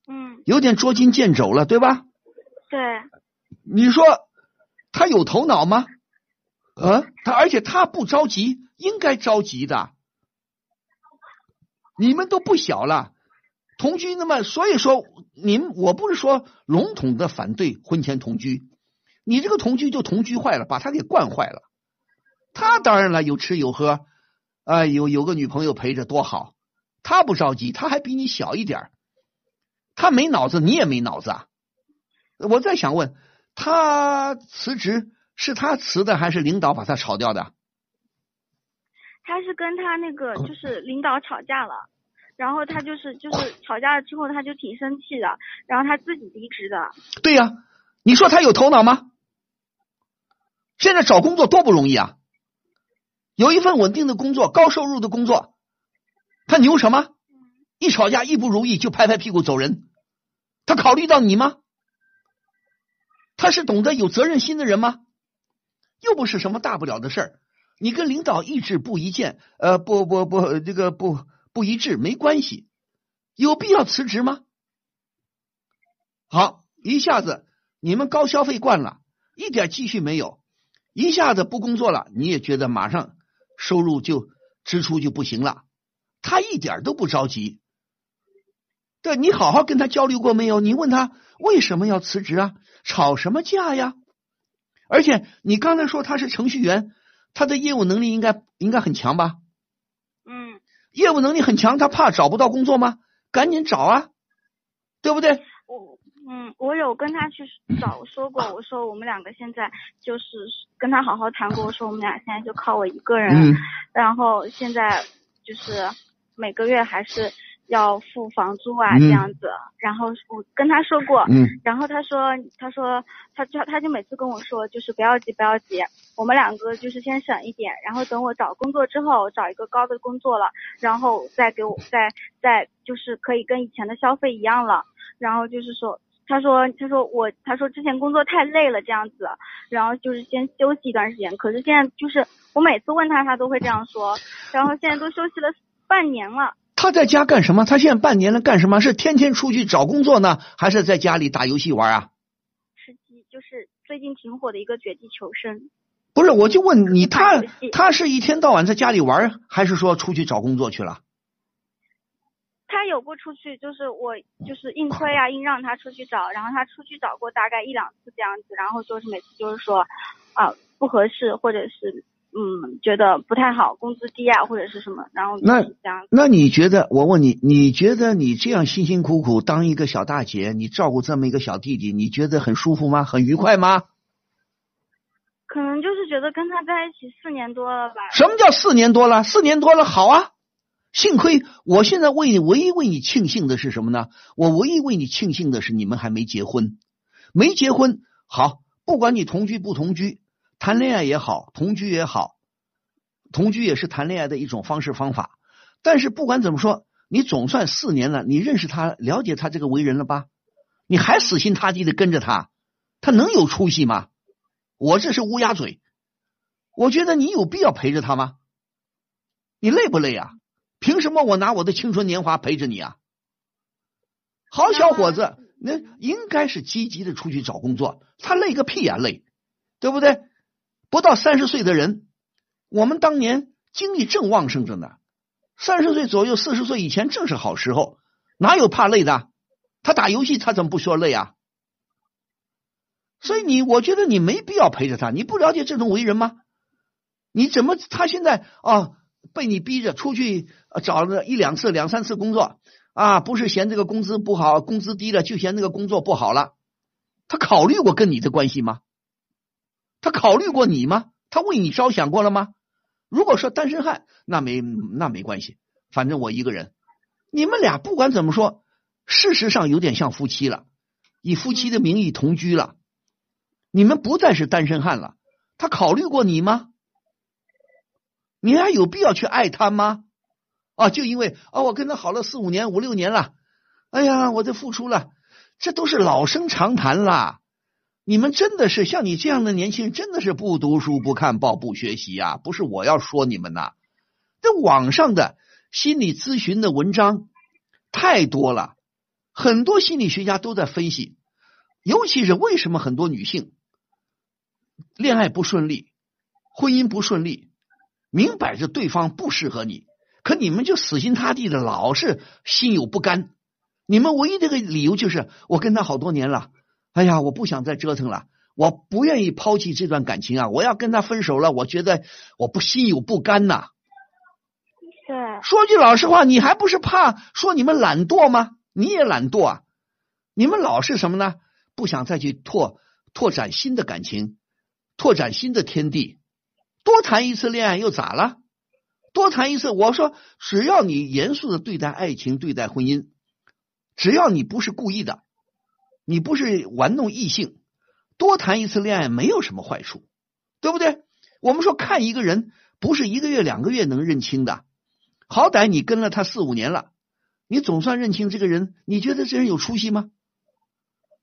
嗯，有点捉襟见肘了，对吧？对，你说他有头脑吗？啊，他而且他不着急，应该着急的。你们都不小了，同居，那么所以说，您我不是说笼统的反对婚前同居，你这个同居就同居坏了，把他给惯坏了。他当然了，有吃有喝，啊、有有个女朋友陪着多好。他不着急，他还比你小一点他没脑子，你也没脑子啊。我在想问，他辞职是他辞的，还是领导把他炒掉的？他是跟他那个就是领导吵架了，然后他就是就是吵架了之后他就挺生气的，然后他自己离职的。对呀、你说他有头脑吗？现在找工作多不容易啊！有一份稳定的工作，高收入的工作，他牛什么？一吵架一不如意就拍拍屁股走人，他考虑到你吗？他是懂得有责任心的人吗？又不是什么大不了的事儿，你跟领导意志不一见，呃，不不不，这个不不一致没关系，有必要辞职吗？好，一下子你们高消费惯了，一点积蓄没有，一下子不工作了，你也觉得马上收入就支出就不行了。他一点都不着急。对你好好跟他交流过没有？你问他为什么要辞职啊？吵什么架呀？而且你刚才说他是程序员，他的业务能力应该应该很强吧？嗯，业务能力很强，他怕找不到工作吗？赶紧找啊，对不对？我嗯，我有跟他去找说过，我说我们两个现在就是跟他好好谈过，我说我们俩现在就靠我一个人，嗯然后现在就是每个月还是要付房租啊、嗯这样子，然后我跟他说过，嗯然后他说他说他就他就每次跟我说就是不要急不要急，我们两个就是先省一点，然后等我找工作之后找一个高的工作了，然后再给我再再就是可以跟以前的消费一样了，然后就是说。他说：“他说我，他说之前工作太累了这样子，然后就是先休息一段时间。可是现在就是我每次问他，他都会这样说。然后现在都休息了半年了，他在家干什么？他现在半年了干什么？是天天出去找工作呢，还是在家里打游戏玩啊？吃鸡就是最近挺火的一个绝地求生。不是，我就问你，他他是一天到晚在家里玩，还是说出去找工作去了？他有过出去，就是我就是硬推啊，[LAUGHS] 硬让他出去找，然后他出去找过大概一两次这样子，然后就是每次就是说啊、不合适，或者是嗯觉得不太好，工资低啊或者是什么，然后那。那你觉得？我问你，你觉得你这样辛辛苦苦当一个小大姐，你照顾这么一个小弟弟，你觉得很舒服吗？很愉快吗？可能就是觉得跟他在一起四年多了吧，什么叫四年多了？四年多了，好啊！幸亏我现在为你唯一为你庆幸的是什么呢？我唯一为你庆幸的是你们还没结婚，没结婚好，不管你同居不同居，谈恋爱也好，同居也好，同居也是谈恋爱的一种方式方法。但是不管怎么说，你总算四年了，你认识他，了解他这个为人了吧？你还死心塌地的跟着他，他能有出息吗？我这是乌鸦嘴，我觉得你有必要陪着他吗？你累不累啊？凭什么我拿我的青春年华陪着你啊？好小伙子，那应该是积极的出去找工作，他累个屁呀、累，对不对？不到三十岁的人，我们当年精力正旺盛着呢，三十岁左右、四十岁以前正是好时候，哪有怕累的？他打游戏，他怎么不说累啊？所以你，我觉得你没必要陪着他。你不了解这种为人吗？你怎么他现在啊被你逼着出去找了一两次、两三次工作啊？不是嫌这个工资不好，工资低了，就嫌那个工作不好了。他考虑过跟你的关系吗？他考虑过你吗？他为你着想过了吗？如果说单身汉，那没那没关系，反正我一个人。你们俩不管怎么说，事实上有点像夫妻了，以夫妻的名义同居了。你们不再是单身汉了，他考虑过你吗？你还有必要去爱他吗？啊，就因为啊，我跟他好了四五年、五六年了，哎呀，我这付出了，这都是老生常谈啦。你们真的是像你这样的年轻人，真的是不读书、不看报、不学习呀、不是我要说你们呐，这网上的心理咨询的文章太多了，很多心理学家都在分析，尤其是为什么很多女性恋爱不顺利、婚姻不顺利，明摆着对方不适合你，可你们就死心塌地的，老是心有不甘。你们唯一这个理由就是我跟他好多年了，哎呀，我不想再折腾了，我不愿意抛弃这段感情啊，我要跟他分手了，我觉得我不心有不甘呐、对，说句老实话，你还不是怕说你们懒惰吗？你也懒惰啊！你们老是什么呢？不想再去拓拓展新的感情，拓展新的天地。多谈一次恋爱又咋了？多谈一次，我说只要你严肃的对待爱情，对待婚姻，只要你不是故意的，你不是玩弄异性，多谈一次恋爱没有什么坏处，对不对？我们说看一个人不是一个月两个月能认清的，好歹你跟了他四五年了，你总算认清这个人，你觉得这人有出息吗？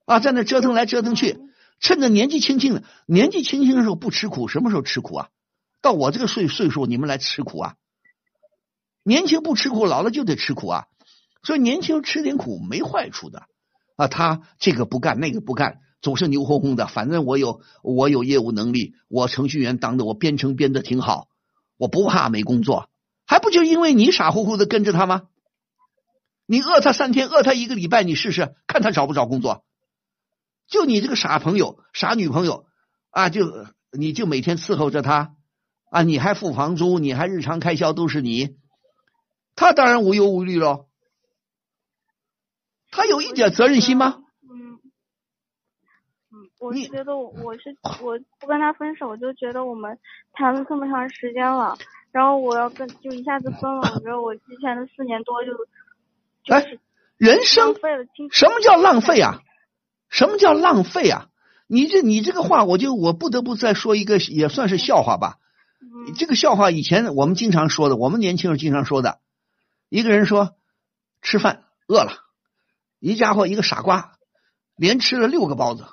啊，在那折腾来折腾去，趁着年纪轻轻的，年纪轻轻的时候不吃苦，什么时候吃苦啊？到我这个岁岁数，你们来吃苦啊？年轻不吃苦，老了就得吃苦啊！所以年轻吃点苦没坏处的啊。他这个不干，那个不干，总是牛哄哄的。反正我有我有业务能力，我程序员当的，我编程编的挺好，我不怕没工作。还不就因为你傻乎乎的跟着他吗？你饿他三天，饿他一个礼拜，你试试看他找不找工作？就你这个傻朋友、傻女朋友啊，就你就每天伺候着他啊，你还付房租，你还日常开销都是你，他当然无忧无虑喽。他有一点责任心吗？嗯，我是觉得我我是我不跟他分手，我就觉得我们谈了这么长时间了，然后我要跟就一下子分了，我觉得我之前的四年多就就哎是人生。什么叫浪费啊？什么叫浪费啊？你这你这个话，我就我不得不再说一个，也算是笑话吧。嗯这个笑话以前我们经常说的，我们年轻人经常说的。一个人说吃饭饿了，一家伙一个傻瓜，连吃了六个包子，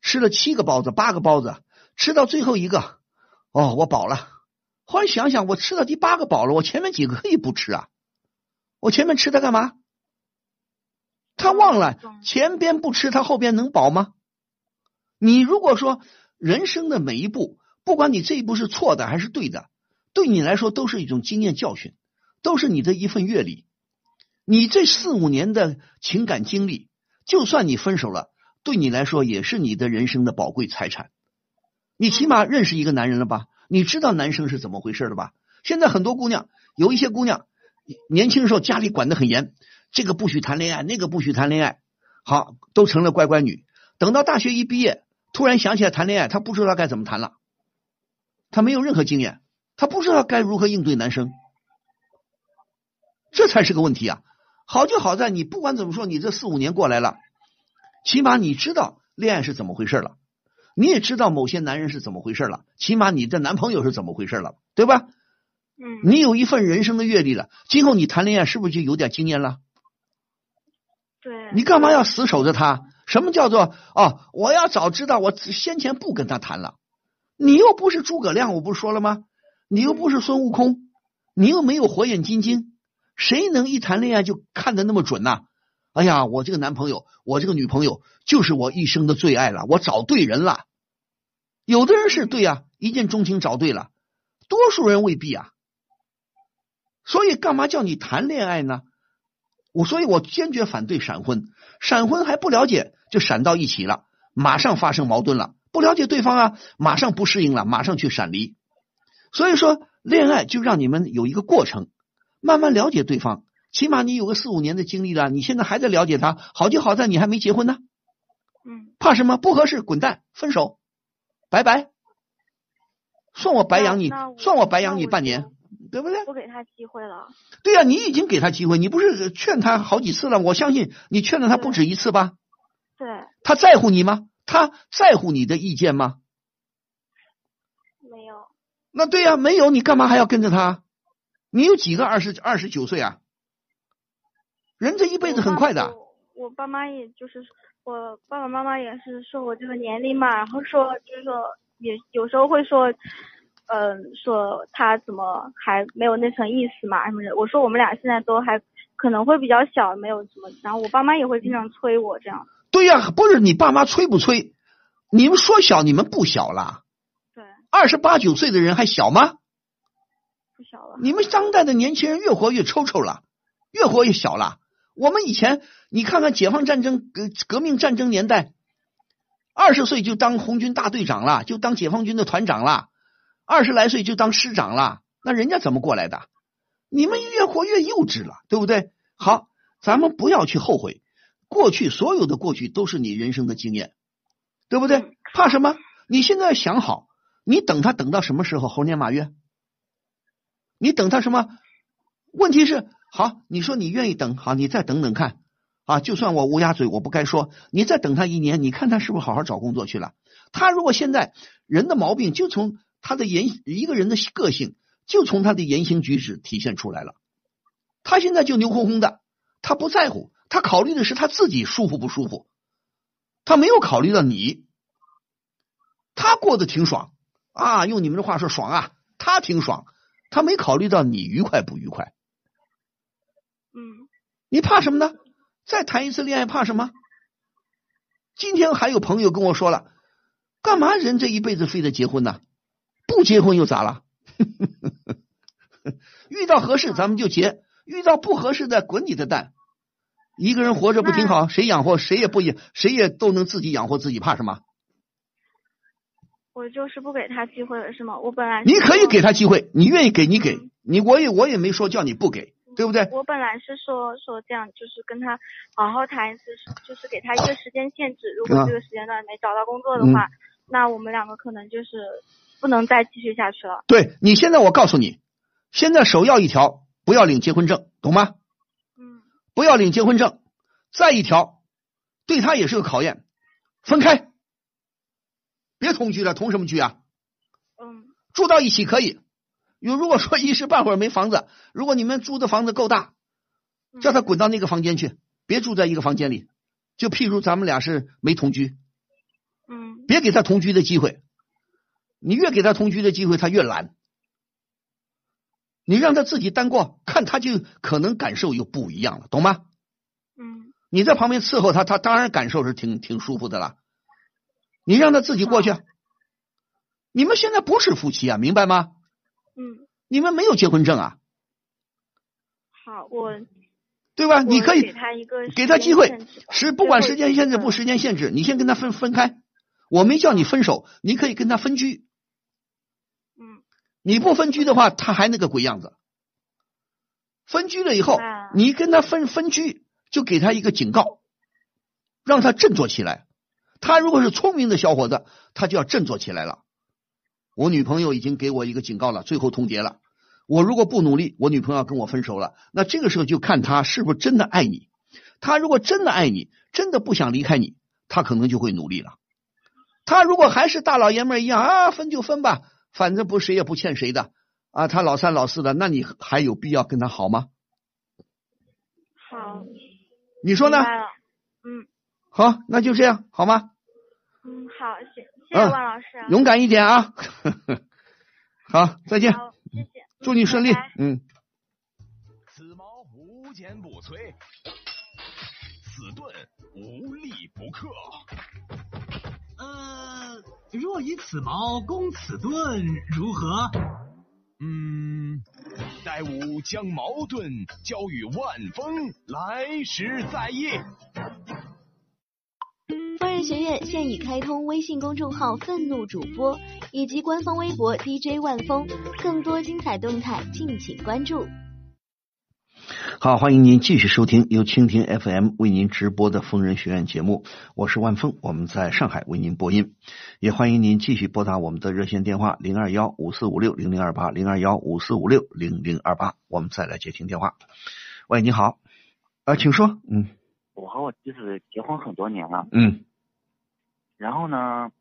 吃了七个包子，八个包子，吃到最后一个，哦，我饱了。后来想想，我吃到第八个饱了，我前面几个可以不吃啊，我前面吃它干嘛？他忘了嗯前边不吃，他后边能饱吗？你如果说人生的每一步，不管你这一步是错的还是对的，对你来说都是一种经验教训，都是你的一份阅历。你这四五年的情感经历，就算你分手了，对你来说也是你的人生的宝贵财产。你起码认识一个男人了吧？你知道男生是怎么回事了吧？现在很多姑娘，有一些姑娘年轻时候家里管得很严，这个不许谈恋爱，那个不许谈恋爱，好，都成了乖乖女。等到大学一毕业，突然想起来谈恋爱，她不知道该怎么谈了，她没有任何经验，她不知道该如何应对男生，这才是个问题啊！好就好在你不管怎么说，你这四五年过来了，起码你知道恋爱是怎么回事了，你也知道某些男人是怎么回事了，起码你的男朋友是怎么回事了，对吧？嗯，你有一份人生的阅历了，今后你谈恋爱是不是就有点经验了？对。你干嘛要死守着他？什么叫做哦？我要早知道，我先前不跟他谈了。你又不是诸葛亮，我不是说了吗？你又不是孙悟空，你又没有火眼金睛，谁能一谈恋爱就看得那么准呐、哎呀，我这个男朋友，我这个女朋友就是我一生的最爱了，我找对人了。有的人是对呀、一见钟情找对了，多数人未必啊。所以干嘛叫你谈恋爱呢？我所以，我坚决反对闪婚。闪婚还不了解就闪到一起了，马上发生矛盾了。不了解对方啊，马上不适应了，马上去闪离。所以说，恋爱就让你们有一个过程，慢慢了解对方。起码你有个四五年的经历了，你现在还在了解他，好就好在你还没结婚呢。嗯，怕什么？不合适，滚蛋，分手，拜拜。算我白养你算我白养你半年，对不对？我给他机会了。对呀、你已经给他机会，你不是劝他好几次了？我相信你劝了他不止一次吧？对，他在乎你吗？他在乎你的意见吗？没有。那对呀、没有，你干嘛还要跟着他？你有几个二十二十九岁啊？人这一辈子很快的。我我爸妈也就是我爸爸妈妈也是说我这个年龄嘛，然后说就是说也有时候会说，嗯、说他怎么还没有那层意思嘛什么的。我说我们俩现在都还可能会比较小，没有什么。然后我爸妈也会经常催我这样。对呀、不是你爸妈催不催？你们说小，你们不小了。对，二十八九岁的人还小吗？不小了。你们当代的年轻人越活越抽抽了，越活越小了。我们以前，你看看解放战争、革革命战争年代，二十岁就当红军大队长了，就当解放军的团长了，二十来岁就当师长了，那人家怎么过来的？你们越活越幼稚了，对不对？好，咱们不要去后悔，过去所有的过去都是你人生的经验，对不对？怕什么？你现在想好，你等他等到什么时候？猴年马月？你等他什么？问题是，好，你说你愿意等，好，你再等等看啊。就算我乌鸦嘴，我不该说，你再等他一年，你看他是不是好好找工作去了？他如果现在人的毛病就从他的言，一个人的个性就从他的言行举止体现出来了。他现在就牛哄哄的，他不在乎，他考虑的是他自己舒服不舒服，他没有考虑到你。他过得挺爽啊，用你们的话说爽啊，他挺爽。他没考虑到你愉快不愉快，嗯，你怕什么呢？再谈一次恋爱怕什么？今天还有朋友跟我说了，干嘛人这一辈子非得结婚呢？不结婚又咋了？[LAUGHS] 遇到合适咱们就结，遇到不合适的滚你的蛋。一个人活着不挺好？谁养活谁也不养，谁也都能自己养活自己，怕什么？我就是不给他机会了，是吗？我本来你可以给他，机会，你愿意给你给嗯你，我也我也没说叫你不给，对不对？我本来是说说这样，就是跟他好好谈一次，就是给他一个时间限制。如果这个时间段没找到工作的话，嗯那我们两个可能就是不能再继续下去了。对你现在我告诉你，现在首要一条，不要领结婚证，懂吗？嗯不要领结婚证。再一条，对他也是个考验，分开，别同居了，同什么居啊？嗯住到一起可以。有如果说一时半会儿没房子，如果你们租的房子够大，嗯叫他滚到那个房间去，别住在一个房间里。就譬如咱们俩是没同居，嗯别给他同居的机会。你越给他同居的机会，他越懒。你让他自己单过，看他就可能感受又不一样了，懂吗？嗯你在旁边伺候他，他当然感受是挺挺舒服的了。你让他自己过去。你们现在不是夫妻啊，明白吗？嗯，你们没有结婚证啊，好，我对吧？你可以给他一个给他机会时不管时间限制不时间限制，你先跟他分分开。我没叫你分手，你可以跟他分居。嗯你不分居的话，他还那个鬼样子。分居了以后啊，你跟他分分居，就给他一个警告，让他振作起来。他如果是聪明的小伙子，他就要振作起来了。我女朋友已经给我一个警告了，最后通牒了。我如果不努力，我女朋友要跟我分手了。那这个时候就看他是不是真的爱你。他如果真的爱你，真的不想离开你，他可能就会努力了。他如果还是大老爷们儿一样啊，分就分吧，反正不谁也不欠谁的啊，他老三老四的，那你还有必要跟他好吗？好，你说呢嗯好，那就这样好吗？嗯，好，谢谢谢嗯万老师啊，勇敢一点啊！[LAUGHS] 好，再见，谢谢，祝你顺利拜拜。嗯。此矛无坚不摧，此盾无力不克。呃，若以此矛攻此盾，如何？嗯，待吾将矛盾交与万峰，来时再议。疯人学院现已开通微信公众号“愤怒主播”以及官方微博 DJ 万峰，更多精彩动态敬请关注。好，欢迎您继续收听由蜻蜓 FM 为您直播的疯人学院节目，我是万峰，我们在上海为您播音，也欢迎您继续拨打我们的热线电话零二幺五四五六零零二八零二幺五四五六零零二八，我们再来接听电话。喂，你好，啊，请说，嗯我和我妻子结婚很多年了，嗯然后呢，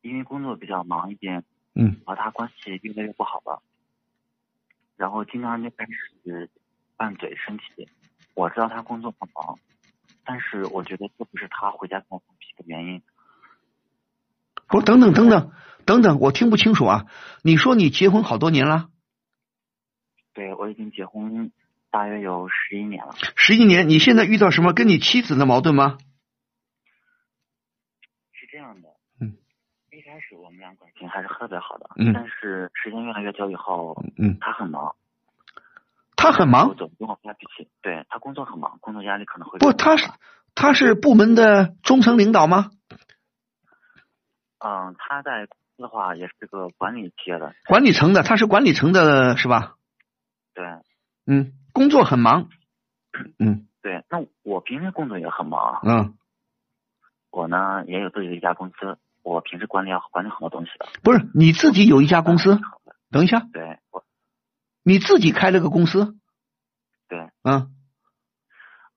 因为工作比较忙一点，嗯和她关系越来越不好了，然后经常就开始拌嘴生气。我知道他工作很忙，但是我觉得这不是他回家跟我发脾气的原因。不，等等等等等等，我听不清楚啊，你说你结婚好多年了，对我已经结婚大约有十一年了，十一年，你现在遇到什么跟你妻子的矛盾吗？是这样的。嗯。一开始我们俩感情还是特别好的，嗯但是时间越来越久以后，嗯，他很忙，他很忙，总跟我发脾气。对他工作很忙，工作压力可能会不，他是他是部门的中层领导吗？嗯，他在公司的话也是个管理企业的，管理层的，他是管理层的是吧？对嗯，工作很忙。嗯对。那我平时工作也很忙，嗯，我呢也有自己的一家公司，我平时管理要管理很多东西的。不是你自己有一家公司？等一下，对，我你自己开了个公司？对。嗯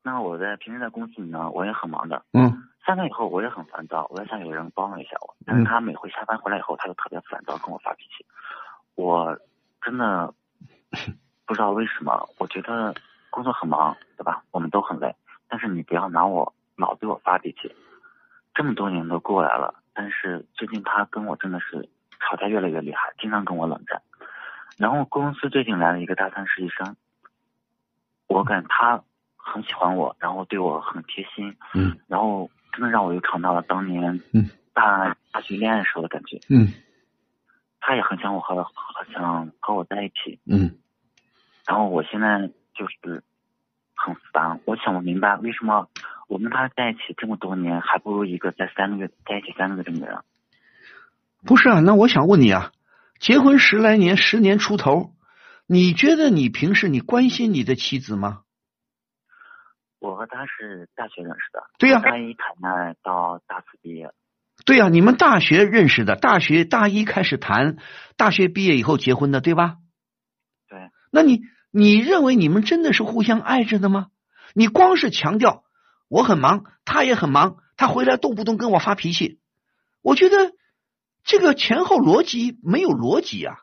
那我在平时在公司里呢，我也很忙的。嗯下班以后我也很烦躁，我也想有人帮我一下我。但是他每回下班回来以后，他就特别烦躁，跟我发脾气。我真的不知道为什么，我觉得工作很忙，对吧？我们都很累，但是你不要拿我老对我发脾气。这么多年都过来了，但是最近他跟我真的是吵架越来越厉害，经常跟我冷战。然后公司最近来了一个大三实习生，我感他很喜欢我，然后对我很贴心，嗯然后真的让我又尝到了当年嗯大大学恋爱时候的感觉。嗯他也很想我和很想和我在一起，嗯然后我现在就是很烦，我想不明白为什么我跟他在一起这么多年，还不如一个在三个月在一起三个月的人。不是啊，那我想问你啊，结婚十来年，十年出头，你觉得你平时你关心你的妻子吗？我和他是大学认识的，对呀、大一谈恋爱到大四毕业，对呀、你们大学认识的，大学大一开始谈，大学毕业以后结婚的，对吧？对，那你你认为你们真的是互相爱着的吗？你光是强调我很忙，他也很忙，他回来动不动跟我发脾气，我觉得这个前后逻辑没有逻辑啊！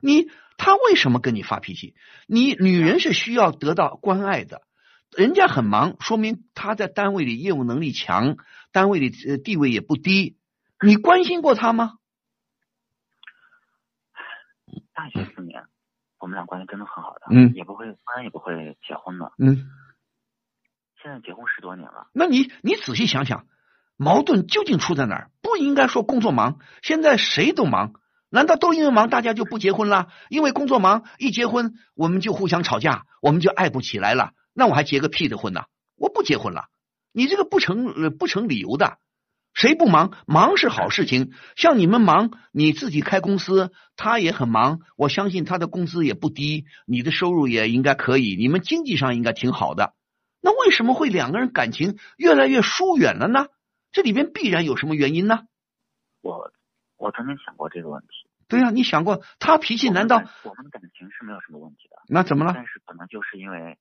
你他为什么跟你发脾气？你女人是需要得到关爱的，人家很忙，说明他在单位里业务能力强，单位里地位也不低。你关心过他吗？大学四年，我们俩关系真的很好的，嗯也不会，当然也不会结婚的。嗯，现在结婚十多年了，那你你仔细想想，矛盾究竟出在哪儿？不应该说工作忙，现在谁都忙，难道都因为忙大家就不结婚了？因为工作忙，一结婚我们就互相吵架，我们就爱不起来了。那我还结个屁的婚呢？我不结婚了，你这个不成呃不成理由的。谁不忙？忙是好事情。像你们忙，你自己开公司，他也很忙。我相信他的工资也不低，你的收入也应该可以，你们经济上应该挺好的。那为什么会两个人感情越来越疏远了呢？这里边必然有什么原因呢？我我曾经想过这个问题。对呀、你想过他脾气难道我们的感情是没有什么问题的？那怎么了？但是可能就是因为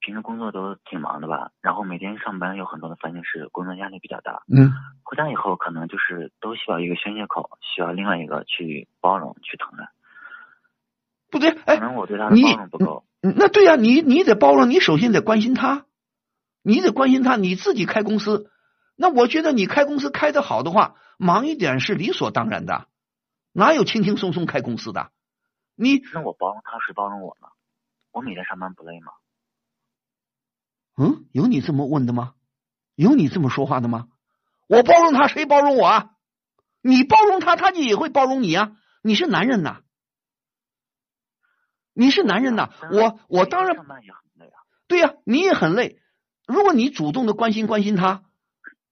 平时工作都挺忙的吧，然后每天上班有很多的烦心事，工作压力比较大。嗯，回家以后可能就是都需要一个宣泄口，需要另外一个去包容、去疼爱。不对，哎可，能我对他的你包容不够。嗯那对呀、你你得包容，你首先得关心他，你得关心他，你自己开公司，那我觉得你开公司开的好的话，忙一点是理所当然的，哪有轻轻松松开公司的？你那我包容他，谁包容我呢？我每天上班不累吗？嗯，有你这么问的吗？有你这么说话的吗？我包容他，谁包容我啊？你包容他，他也会包容你啊！你是男人呐，你是男人呐，我我当然。对呀、你也很累。如果你主动的关心关心他，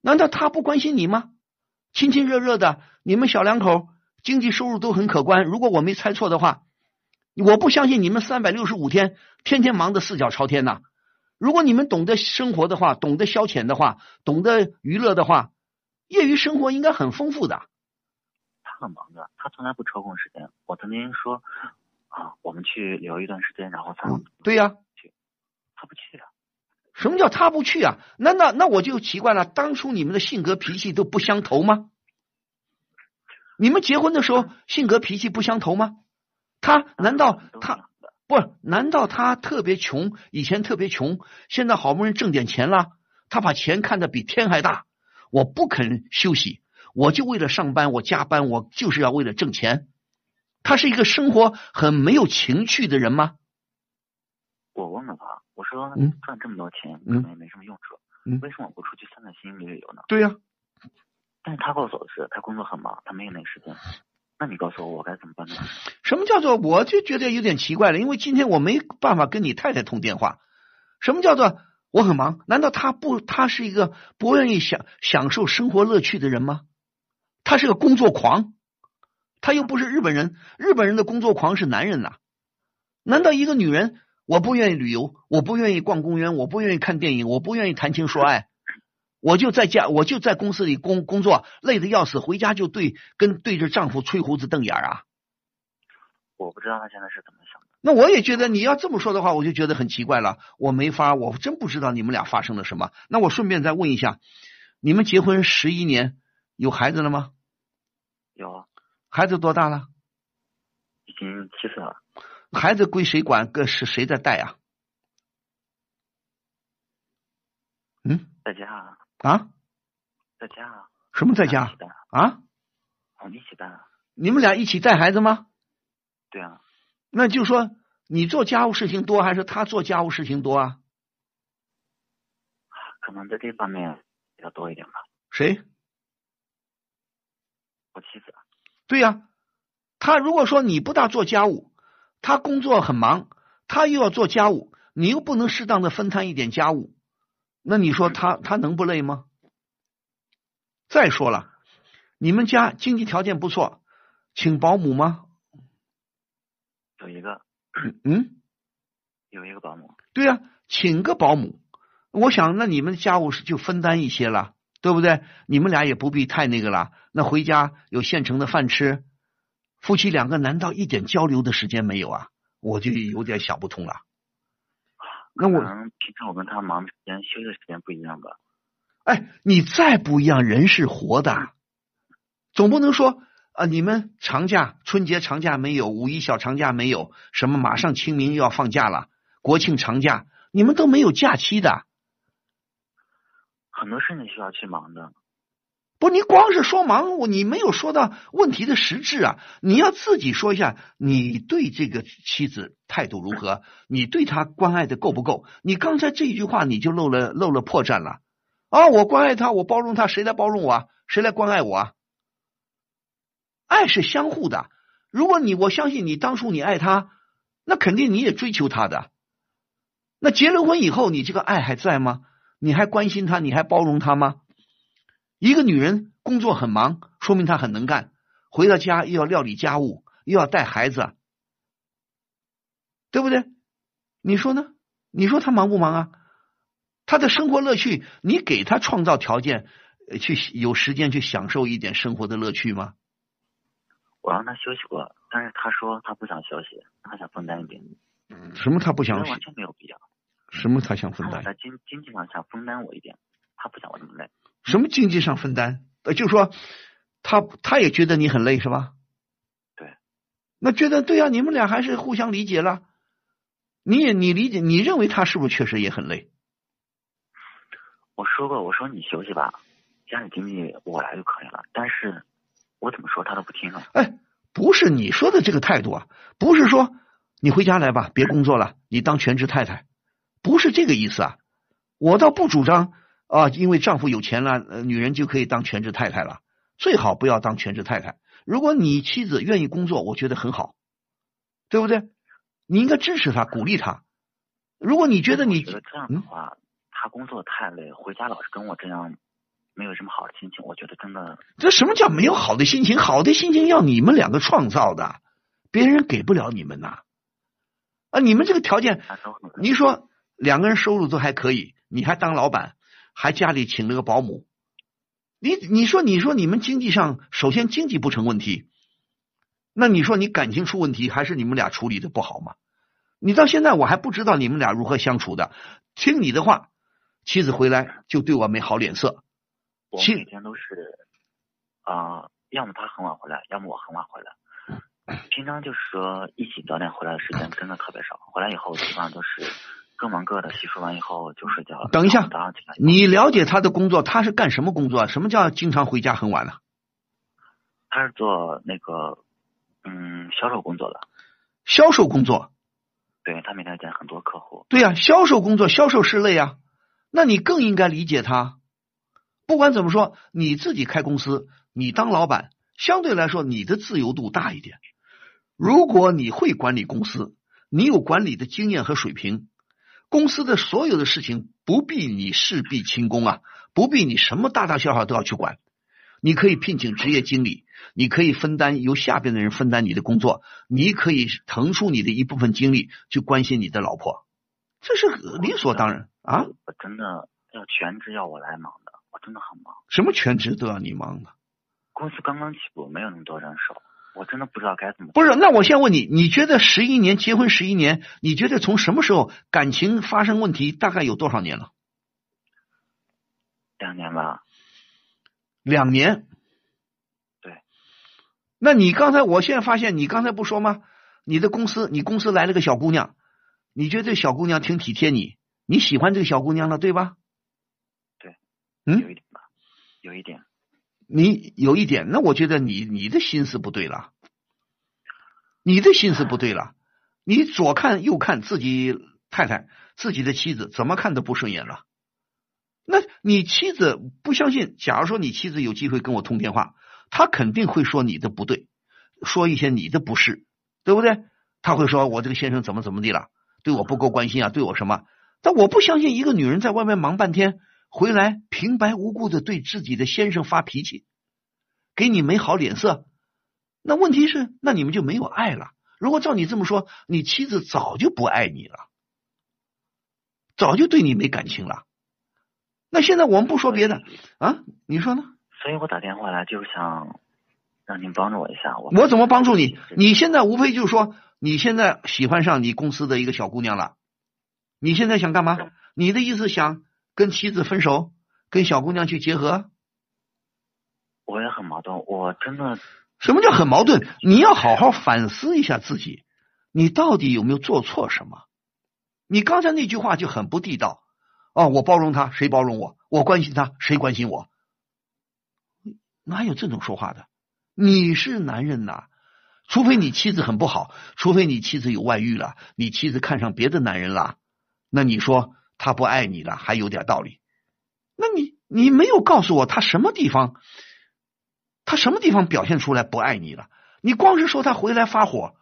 难道他不关心你吗？亲亲热热的，你们小两口经济收入都很可观。如果我没猜错的话，我不相信你们三百六十五天天天忙得四脚朝天呐。如果你们懂得生活的话，懂得消遣的话，懂得娱乐的话，业余生活应该很丰富的。他很忙的，他从来不抽空时间。我曾经说啊，我们去旅游一段时间，然后他、嗯，对呀、他不去啊。什么叫他不去啊？那那那我就奇怪了，当初你们的性格脾气都不相投吗？你们结婚的时候性格脾气不相投吗？他难道他不是？难道他特别穷？以前特别穷，现在好不容易挣点钱了，他把钱看得比天还大。我不肯休息，我就为了上班，我加班，我就是要为了挣钱。他是一个生活很没有情趣的人吗？我问了他，我说嗯赚这么多钱可嗯能也没什么用处，嗯为什么不出去散散心、旅旅游呢？对呀、但是他告诉我的是，他工作很忙，他没有那个时间。那你告诉我，我该怎么办呢？什么叫做？我就觉得有点奇怪了，因为今天我没办法跟你太太通电话。什么叫做我很忙？难道他不？他是一个不愿意享享受生活乐趣的人吗？他是个工作狂，他又不是日本人。日本人的工作狂是男人呐、难道一个女人我不愿意旅游，我不愿意逛公园，我不愿意看电影，我不愿意谈情说爱，我就在家，我就在公司里工工作，累得要死，回家就对跟对着丈夫吹胡子瞪眼儿啊？我不知道他现在是怎么想的。那我也觉得你要这么说的话，我就觉得很奇怪了。我没法，我真不知道你们俩发生了什么。那我顺便再问一下，你们结婚十一年，有孩子了吗？有啊，孩子多大了？已经七岁了，孩子归谁管？个是谁在带啊？嗯在家啊，啊？在家啊，什么在家啊，啊？我们一起带啊。你们俩一起带孩子吗？对啊，那就说你做家务事情多，还是他做家务事情多啊？可能在这方面比较多一点吧。谁？我妻子啊，对呀、他如果说你不大做家务，他工作很忙，他又要做家务，你又不能适当的分摊一点家务，那你说他他能不累吗？再说了，你们家经济条件不错，请保姆吗？有一个嗯，有一个保姆。对呀、请个保姆。我想，那你们家务事就分担一些了，对不对？你们俩也不必太那个了。那回家有现成的饭吃，夫妻两个难道一点交流的时间没有啊？我就有点想不通了。那我平常我跟他忙的时间、休息的时间不一样吧。哎，你再不一样，人是活的，总不能说啊，你们长假、春节长假没有，五一小长假没有，什么马上清明又要放假了，国庆长假你们都没有假期的。很多事情需要去忙的。不，你光是说忙，我你没有说到问题的实质啊！你要自己说一下，你对这个妻子态度如何？你对她关爱的够不够？你刚才这一句话你就漏了漏了破绽了啊！我关爱她，我包容她，谁来包容我啊？谁来关爱我啊？爱是相互的。如果你我相信你当初你爱她，那肯定你也追求她的。那结了婚以后，你这个爱还在吗？你还关心她，你还包容她吗？一个女人工作很忙，说明她很能干，回到家又要料理家务，又要带孩子，对不对？你说呢？你说她忙不忙啊？她的生活乐趣，你给她创造条件，呃去有时间去享受一点生活的乐趣吗？我让她休息过，但是她说她不想休息，她想分担一点。什么她不想完全没有必要。什么她想分担？他想在经经济上想分担我一点，她不想我这么累。什么经济上分担？呃，就说他他也觉得你很累是吧？对。那觉得对啊，你们俩还是互相理解了。你也你理解，你认为他是不是确实也很累？我说过，我说你休息吧，家里经济我来就可以了。但是我怎么说他都不听啊。哎，不是你说的这个态度啊，不是说你回家来吧，别工作了，你当全职太太，不是这个意思啊。我倒不主张啊，因为丈夫有钱了，呃，女人就可以当全职太太了。最好不要当全职太太。如果你妻子愿意工作，我觉得很好，对不对？你应该支持她，鼓励她。如果你觉得你觉得这样的话，他工作太累，回家老是跟我这样，没有什么好的心情，我觉得真的这什么叫没有好的心情？好的心情要你们两个创造的，别人给不了你们呐。啊，你们这个条件，你说两个人收入都还可以，你还当老板，还家里请了个保姆，你你说你说你们经济上，首先经济不成问题，那你说你感情出问题，还是你们俩处理的不好吗？你到现在我还不知道你们俩如何相处的，听你的话，妻子回来就对我没好脸色，我其每天都是啊、要么他很晚回来，要么我很晚回来。平常就是说一起早点回来的时间真的特别少，回来以后基本上都是各忙各的，洗漱完以后就睡觉了。等一下早上起来，你了解他的工作，他是干什么工作啊？什么叫经常回家很晚了？他是做那个嗯销售工作的，销售工作，对他每天见很多客户。对呀、销售工作，销售是累啊，那你更应该理解他。不管怎么说，你自己开公司，你当老板，相对来说你的自由度大一点。如果你会管理公司，你有管理的经验和水平，公司的所有的事情不必你事必亲功啊，不必你什么大大小小都要去管。你可以聘请职业经理，你可以分担由下边的人分担你的工作，你可以腾出你的一部分精力去关心你的老婆，这是理所当然啊！我真的要全职要我来忙的，我真的很忙。什么全职都要你忙的，公司刚刚起步，没有那么多人手，我真的不知道该怎么。不是？那我先问你，你觉得十一年结婚十一年，你觉得从什么时候感情发生问题？大概有多少年了？两年吧，两年。对。那你刚才，我现在发现，你刚才不说吗？你的公司，你公司来了个小姑娘，你觉得这小姑娘挺体贴你，你喜欢这个小姑娘了，对吧？对。嗯有一点吧，有一点。你有一点，那我觉得你你的心思不对了，你的心思不对了，你左看右看自己太太、自己的妻子，怎么看都不顺眼了。那你妻子不相信？假如说你妻子有机会跟我通电话，她肯定会说你的不对，说一些你的不是，对不对？她会说我这个先生怎么怎么地了，对我不够关心啊，对我什么？但我不相信一个女人在外面忙半天。回来平白无故的对自己的先生发脾气，给你没好脸色，那问题是，那你们就没有爱了。如果照你这么说，你妻子早就不爱你了，早就对你没感情了。那现在我们不说别的啊，你说呢？所以我打电话来就是想让您帮助我一下。我我怎么帮助你？你现在无非就是说，你现在喜欢上你公司的一个小姑娘了，你现在想干嘛？你的意思想跟妻子分手，跟小姑娘去结合？我也很矛盾，我真的。什么叫很矛盾？你要好好反思一下自己，你到底有没有做错什么？你刚才那句话就很不地道。哦，我包容他，谁包容我？我关心他，谁关心我？哪有这种说话的？你是男人呐，除非你妻子很不好，除非你妻子有外遇了，你妻子看上别的男人了，那你说他不爱你了，还有点道理。那你你没有告诉我他什么地方？他什么地方表现出来不爱你了？你光是说他回来发火，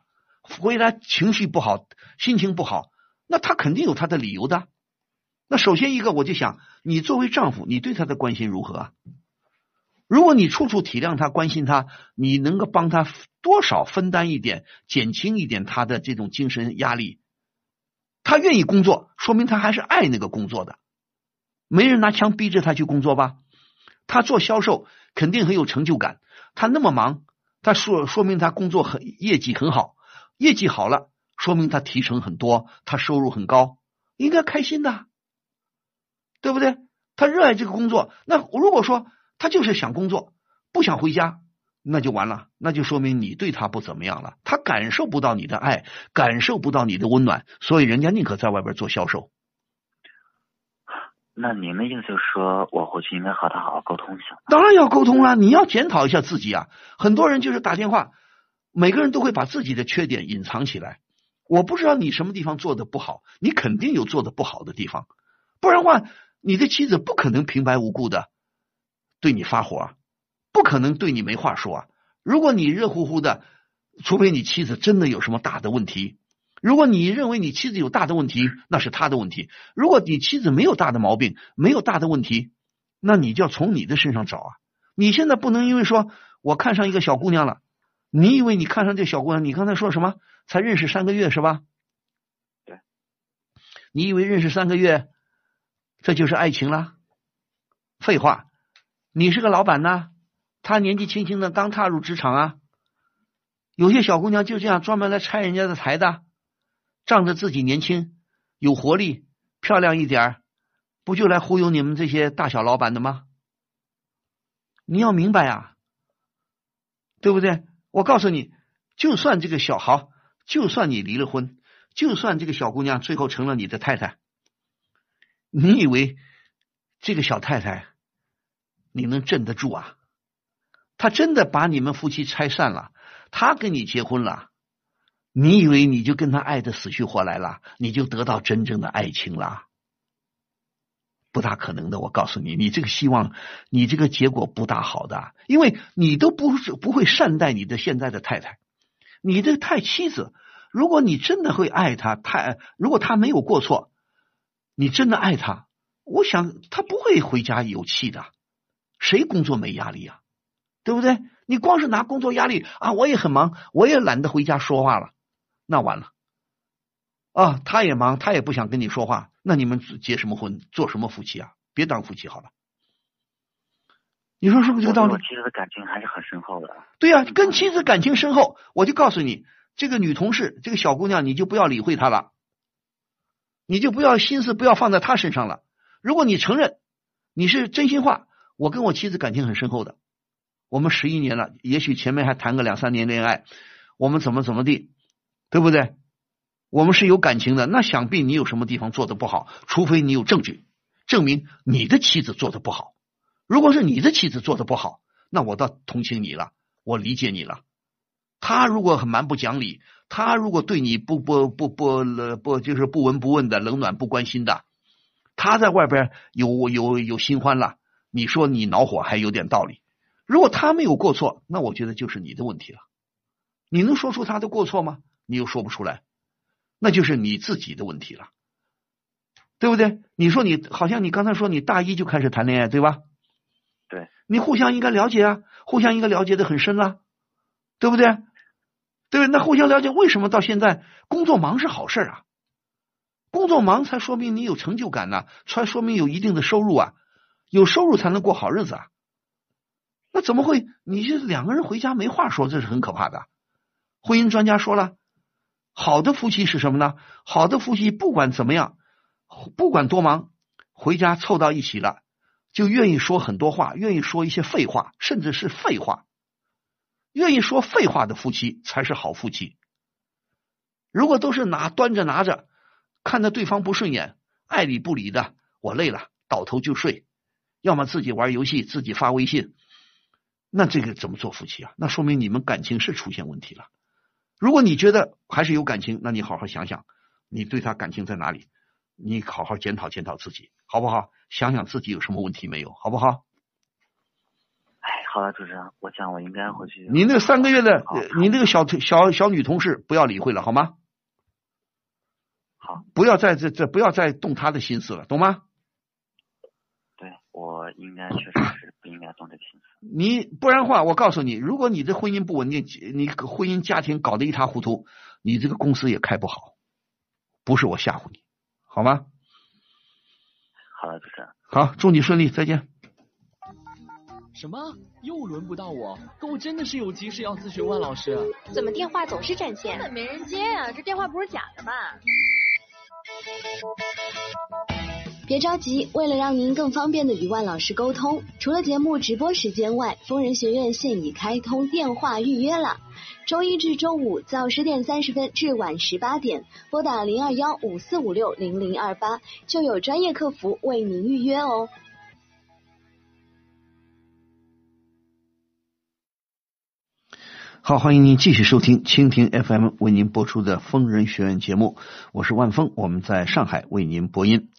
回来情绪不好，心情不好，那他肯定有他的理由的。那首先一个，我就想，你作为丈夫，你对他的关心如何啊？如果你处处体谅他、关心他，你能够帮他多少分担一点、减轻一点他的这种精神压力？他愿意工作，说明他还是爱那个工作的。没人拿枪逼着他去工作吧？他做销售。肯定很有成就感。他那么忙，他说说明他工作很业绩很好，业绩好了，说明他提成很多，他收入很高，应该开心的，对不对？他热爱这个工作。那如果说他就是想工作，不想回家，那就完了，那就说明你对他不怎么样了。他感受不到你的爱，感受不到你的温暖，所以人家宁可在外边做销售。那您的意思就是说，我回去应该和他好好沟通一下。当然要沟通了，你要检讨一下自己啊。很多人就是打电话，每个人都会把自己的缺点隐藏起来。我不知道你什么地方做的不好，你肯定有做的不好的地方，不然话，你的妻子不可能平白无故的对你发火，不可能对你没话说啊。如果你热乎乎的，除非你妻子真的有什么大的问题。如果你认为你妻子有大的问题，那是他的问题；如果你妻子没有大的毛病，没有大的问题，那你就要从你的身上找啊！你现在不能因为说我看上一个小姑娘了，你以为你看上这小姑娘？你刚才说什么？才认识三个月是吧？对。你以为认识三个月，这就是爱情了？废话！你是个老板呐，他年纪轻轻的刚踏入职场啊，有些小姑娘就这样专门来拆人家的台的。仗着自己年轻、有活力、漂亮一点不就来忽悠你们这些大小老板的吗？你要明白啊，对不对？我告诉你，就算这个小豪，就算你离了婚，就算这个小姑娘最后成了你的太太，你以为这个小太太你能镇得住啊？他真的把你们夫妻拆散了，他跟你结婚了。你以为你就跟他爱的死去活来了，你就得到真正的爱情了？不大可能的，我告诉你，你这个希望，你这个结果不大好的，因为你都不是不会善待你的现在的太太，你的太妻子，如果你真的会爱她，太如果她没有过错，你真的爱她，我想她不会回家有气的，谁工作没压力啊？对不对？你光是拿工作压力啊，我也很忙，我也懒得回家说话了。那完了，啊，他也忙，他也不想跟你说话，那你们结什么婚，做什么夫妻啊？别当夫妻好了。你说是不是这个道理？我妻子的感情还是很深厚的。对呀，跟妻子感情深厚，我就告诉你，这个女同事，这个小姑娘，你就不要理会她了，你就不要心思不要放在她身上了。如果你承认你是真心话，我跟我妻子感情很深厚的，我们十一年了，也许前面还谈个两三年恋爱，我们怎么怎么地。对不对？我们是有感情的，那想必你有什么地方做的不好，除非你有证据证明你的妻子做的不好。如果是你的妻子做的不好，那我倒同情你了，我理解你了。他如果很蛮不讲理，他如果对你不不不不不就是不闻不问的，冷暖不关心的，他在外边有有有新欢了，你说你恼火还有点道理。如果他没有过错，那我觉得就是你的问题了。你能说出他的过错吗？你又说不出来，那就是你自己的问题了，对不对？你说你好像你刚才说你大一就开始谈恋爱，对吧？对，你互相应该了解啊，互相应该了解的很深啊，对不对？对？那互相了解，为什么到现在工作忙是好事啊？工作忙才说明你有成就感呢、才说明有一定的收入啊，有收入才能过好日子啊。那怎么会？你这两个人回家没话说，这是很可怕的。婚姻专家说了，好的夫妻是什么呢？好的夫妻不管怎么样，不管多忙，回家凑到一起了，就愿意说很多话，愿意说一些废话，甚至是废话。愿意说废话的夫妻才是好夫妻。如果都是拿端着拿着，看着对方不顺眼，爱理不理的，我累了，倒头就睡，要么自己玩游戏，自己发微信，那这个怎么做夫妻啊？那说明你们感情是出现问题了。如果你觉得还是有感情，那你好好想想，你对他感情在哪里？你好好检讨检讨自己，好不好？想想自己有什么问题没有，好不好？哎，好了，主持人，我想我应该回去。你那个三个月的，你那个小小小女同事不要理会了，好吗？好，不要再这这不要再动她的心思了，懂吗？对我应该确实是。你不然的话，我告诉你，如果你这婚姻不稳定，你婚姻家庭搞得一塌糊涂，你这个公司也开不好。不是我吓唬你，好吗？好了，主持人。好，祝你顺利，再见。什么？又轮不到我？可我真的是有急事要咨询万老师。怎么电话总是占线？根本没人接啊、这电话不是假的吧？别着急，为了让您更方便的与万老师沟通，除了节目直播时间外，疯人学院现已开通电话预约了。周一至周五早十点三十分至晚十八点，拨打零二幺五四五六零零二八，就有专业客服为您预约哦。好，欢迎您继续收听蜻蜓 FM 为您播出的疯人学院节目，我是万峰，我们在上海为您播音。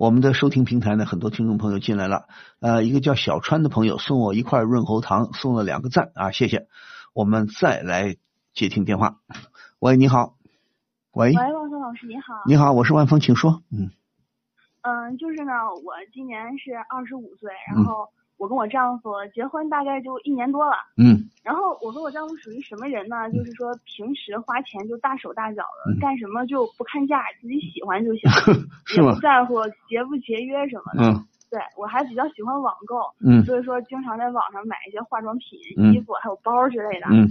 我们的收听平台呢，很多听众朋友进来了，呃，一个叫小川的朋友送我一块润喉糖，送了两个赞啊，谢谢。我们再来接听电话。喂，你好。喂，喂，王峰老师你好。你好，我是万峰，请说。嗯嗯，就是呢，我今年是二十五岁，嗯然后我跟我丈夫结婚大概就一年多了。嗯然后我和我丈夫属于什么人呢？就是说平时花钱就大手大脚的，嗯干什么就不看价，自己喜欢就行，[LAUGHS] 是也不？在乎节不节约什么的。嗯对我还比较喜欢网购，嗯所以说经常在网上买一些化妆品、嗯衣服还有包之类的。嗯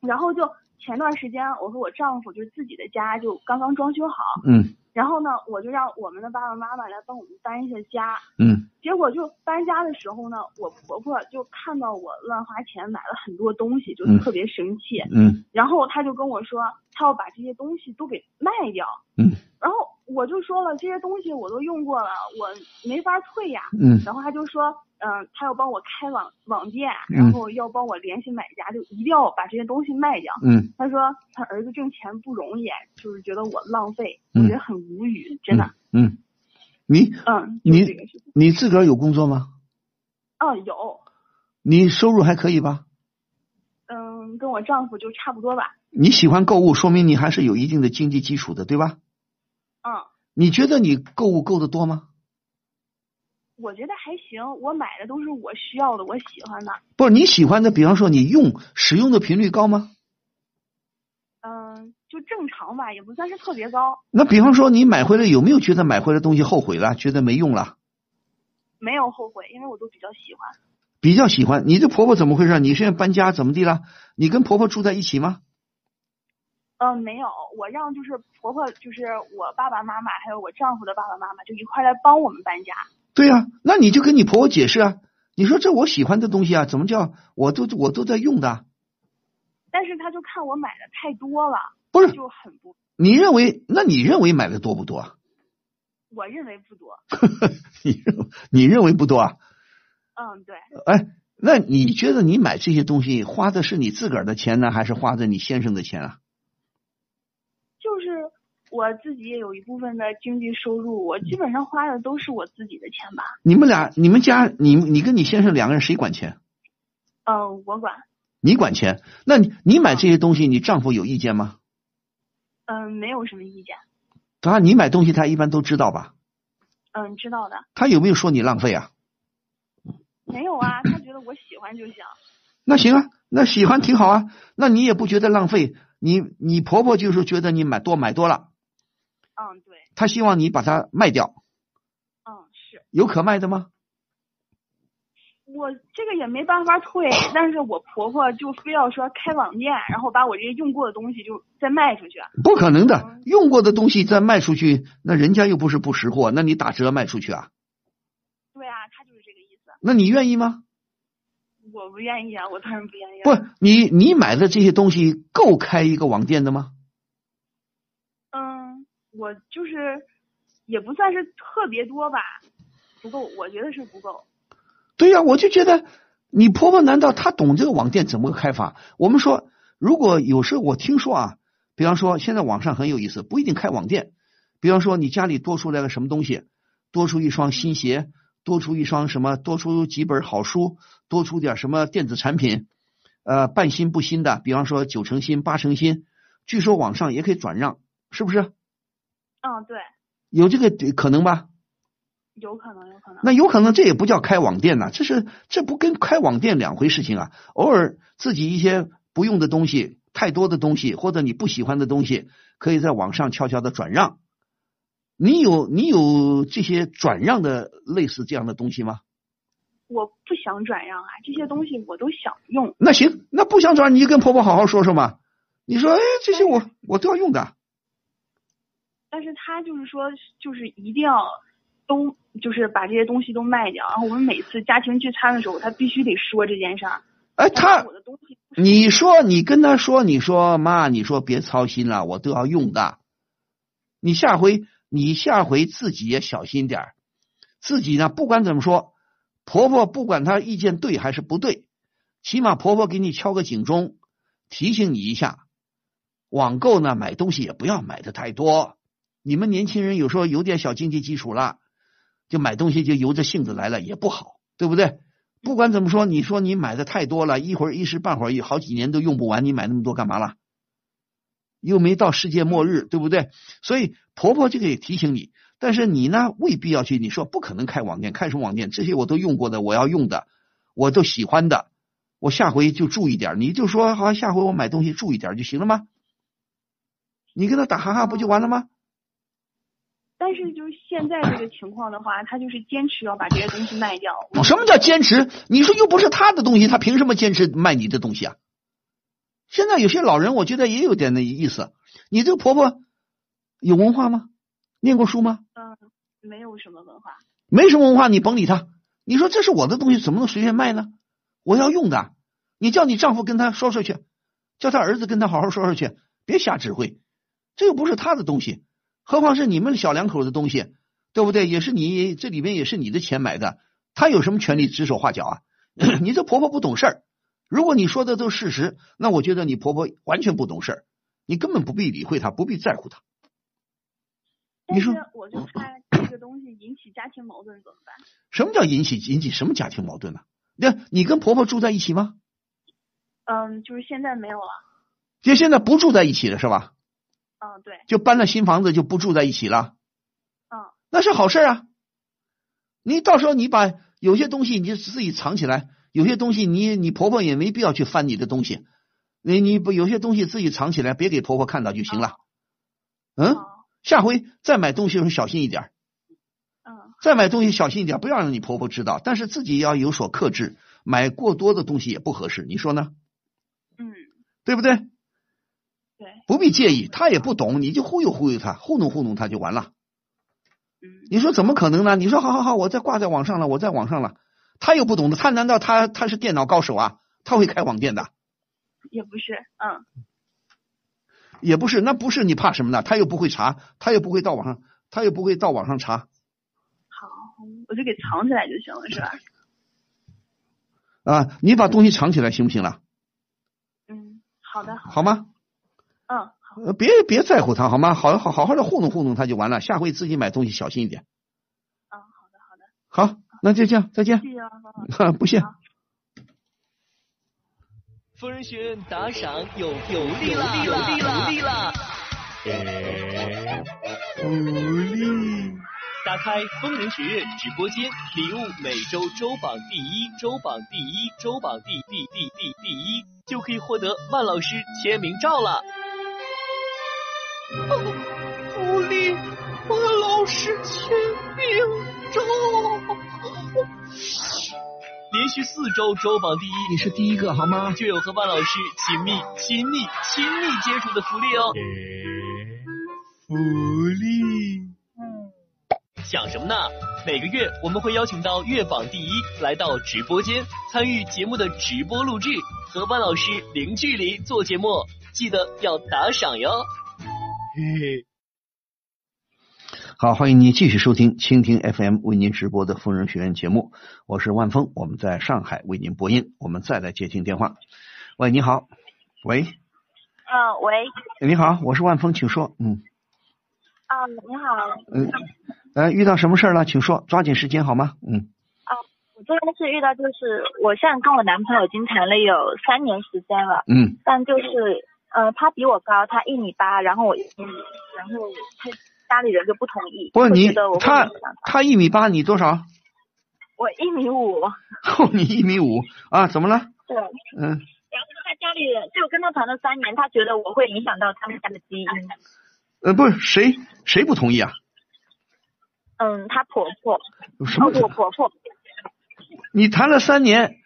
然后就前段时间，我和我丈夫就是自己的家就刚刚装修好，嗯然后呢，我就让我们的爸爸妈妈来帮我们搬一下家。嗯结果就搬家的时候呢，我婆婆就看到我乱花钱买了很多东西，就嗯特别生气。嗯然后她就跟我说，她要把这些东西都给卖掉。嗯然后我就说了，这些东西我都用过了，我没法退呀。嗯然后她就说，嗯、他要帮我开网网店，嗯然后要帮我联系买家，就一定要把这些东西卖掉。嗯他说他儿子挣钱不容易，就是觉得我浪费，嗯我觉得很无语，真的。嗯，你嗯，就是你。你自个儿有工作吗？嗯，有，你收入还可以吧？嗯，跟我丈夫就差不多吧。你喜欢购物，说明你还是有一定的经济基础的，对吧？嗯，你觉得你购物购的多吗？我觉得还行，我买的都是我需要的，我喜欢的。不是你喜欢的，比方说你用使用的频率高吗？嗯，就正常吧，也不算是特别高。那比方说你买回来有没有觉得买回来东西后悔了，觉得没用了？没有后悔，因为我都比较喜欢。比较喜欢。你这婆婆怎么回事？你现在搬家怎么地了？你跟婆婆住在一起吗？嗯，没有，我让就是婆婆，就是我爸爸妈妈还有我丈夫的爸爸妈妈，就一块来帮我们搬家。对呀、那你就跟你婆婆解释啊。你说这我喜欢的东西啊，怎么叫我都我都在用的？但是他就看我买的太多了，不是就很不，你认为？那你认为买的多不多啊？我认为不多。[LAUGHS] 你认你认为不多啊？嗯，对，哎，那你觉得你买这些东西花的是你自个儿的钱呢，还是花的你先生的钱啊？就是我自己也有一部分的经济收入，我基本上花的都是我自己的钱吧。你们俩，你们家，你你跟你先生两个人谁管钱？嗯，我管。你管钱？那你你买这些东西，你丈夫有意见吗？嗯，没有什么意见。他你买东西，他一般都知道吧？嗯，知道的。他有没有说你浪费啊？没有啊，他觉得我喜欢就行。那行啊，那喜欢挺好啊。那你也不觉得浪费？你你婆婆就是觉得你买多买多了，嗯，对，他希望你把它卖掉，嗯，是有可卖的吗？我这个也没办法退，但是我婆婆就非要说开网店，然后把我这些用过的东西就再卖出去。不可能的，用过的东西再卖出去，那人家又不是不识货，那你打折卖出去啊？对啊，他就是这个意思。那你愿意吗？我不愿意啊，我当然不愿意、啊。不，你你买的这些东西够开一个网店的吗？我就是也不算是特别多吧，不够，我觉得是不够。对呀、我就觉得你婆婆难道她懂这个网店怎么个开法？我们说，如果有时候我听说啊，比方说现在网上很有意思，不一定开网店，比方说你家里多出来个什么东西，多出一双新鞋，多出一双什么，多出几本好书，多出点什么电子产品，呃，半新不新的，比方说九成新、八成新，据说网上也可以转让，是不是？嗯，对，有这个可能吧？有可能，有可能。那有可能这也不叫开网店呐、这是这不跟开网店两回事情啊。偶尔自己一些不用的东西、太多的东西或者你不喜欢的东西，可以在网上悄悄的转让。你有你有这些转让的类似这样的东西吗？我不想转让啊，这些东西我都想用。那行，那不想转让你就跟婆婆好好说说嘛。你说，哎，这些我我都要用的。但是他就是说，就是一定要都就是把这些东西都卖掉，然后我们每次家庭聚餐的时候，他必须得说这件事儿。哎，他你说你跟他说，你说妈，你说别操心了，我都要用的。你下回你下回自己也小心点儿自己呢不管怎么说，婆婆不管她意见对还是不对，起码婆婆给你敲个警钟，提醒你一下。网购呢，买东西也不要买的太多。你们年轻人有时候有点小经济基础了，就买东西就由着性子来了，也不好，对不对？不管怎么说，你说你买的太多了，一会儿一时半会儿好几年都用不完，你买那么多干嘛了？又没到世界末日，对不对？所以婆婆这个也提醒你，但是你呢未必要去。你说不可能开网店，开什么网店？这些我都用过的，我要用的，我都喜欢的，我下回就注意点。你就说好，下回我买东西注意点就行了吗？你跟他打哈哈不就完了吗？但是就是现在这个情况的话，他就是坚持要把这些东西卖掉。什么叫坚持？你说又不是他的东西，他凭什么坚持卖你的东西啊？现在有些老人，我觉得也有点那意思。你这个婆婆有文化吗？念过书吗？嗯，没有什么文化。没什么文化，你甭理他。你说这是我的东西，怎么能随便卖呢？我要用的。你叫你丈夫跟他说说去，叫他儿子跟他好好说说去，别瞎指挥。这又不是他的东西，何况是你们小两口的东西，对不对？也是你这里面也是你的钱买的，他有什么权利指手画脚啊？[COUGHS] 你这婆婆不懂事儿。如果你说的都是事实，那我觉得你婆婆完全不懂事儿，你根本不必理会她，不必在乎她。你说我就怕这个东西引起家庭矛盾怎么办？什么叫引起引起什么家庭矛盾呢、那你跟婆婆住在一起吗？嗯，就是现在没有了。就现在不住在一起了是吧？嗯，对。就搬了新房子就不住在一起了。嗯。那是好事啊。你到时候你把有些东西你就自己藏起来，有些东西你你婆婆也没必要去翻你的东西，你你不有些东西自己藏起来，别给婆婆看到就行了。嗯。下回再买东西的时候小心一点。嗯。再买东西小心一点，不要让你婆婆知道，但是自己要有所克制，买过多的东西也不合适，你说呢？嗯。对不对？对。不必介意，他也不懂，你就忽悠忽悠他，糊弄糊弄他就完了。嗯。你说怎么可能呢？你说好好好，我再挂在网上了，我在网上了，他又不懂的，他难道他他是电脑高手啊？他会开网店的？也不是，嗯。也不是，那不是你怕什么呢？他又不会查，他又不会到网上，他又不会到网上查。好，我就给藏起来就行了，是吧？啊，你把东西藏起来行不行了？嗯，好的。好吗？嗯，呃，别别在乎他好吗？好好好好的糊弄糊弄他就完了。下回自己买东西小心一点。嗯，好的好的。好，那就这样，再见。谢谢啊，[LAUGHS] 不谢。疯人学院打赏有有利了，有利了，有利了。福利！打开疯人学院直播间，礼物每周周榜第一，周榜第一，周榜第第第第第一，就可以获得万老师签名照了。福利，万老师签名照。连续四周周榜第一，你是第一个好吗？就有和万老师亲密、亲密、亲密接触的福利哦。福利，想什么呢？每个月我们会邀请到月榜第一来到直播间参与节目的直播录制，和万老师零距离做节目，记得要打赏哟。嘿嘿。好，欢迎您继续收听蜻蜓 FM 为您直播的疯人学院节目，我是万峰，我们在上海为您播音，我们再来接听电话。喂，你好，喂，嗯，喂，你好，我是万峰，请说，嗯，啊，你好，嗯，呃，遇到什么事儿了？请说，抓紧时间好吗？嗯，啊，我这边是遇到就是我现在跟我男朋友已经谈了有三年时间了，嗯，但就是呃，他比我高，他一米八，然后我一米，然后他。家里人就不同意，不是你他他一米八，你多少？我一米五。哦，[LAUGHS] 你一米五啊？怎么了？对，嗯。然后他家里人就跟他谈了三年，他觉得我会影响到他们家的基因。呃，不是谁谁不同意啊？嗯，他婆婆。什么？我婆婆。你谈了三年，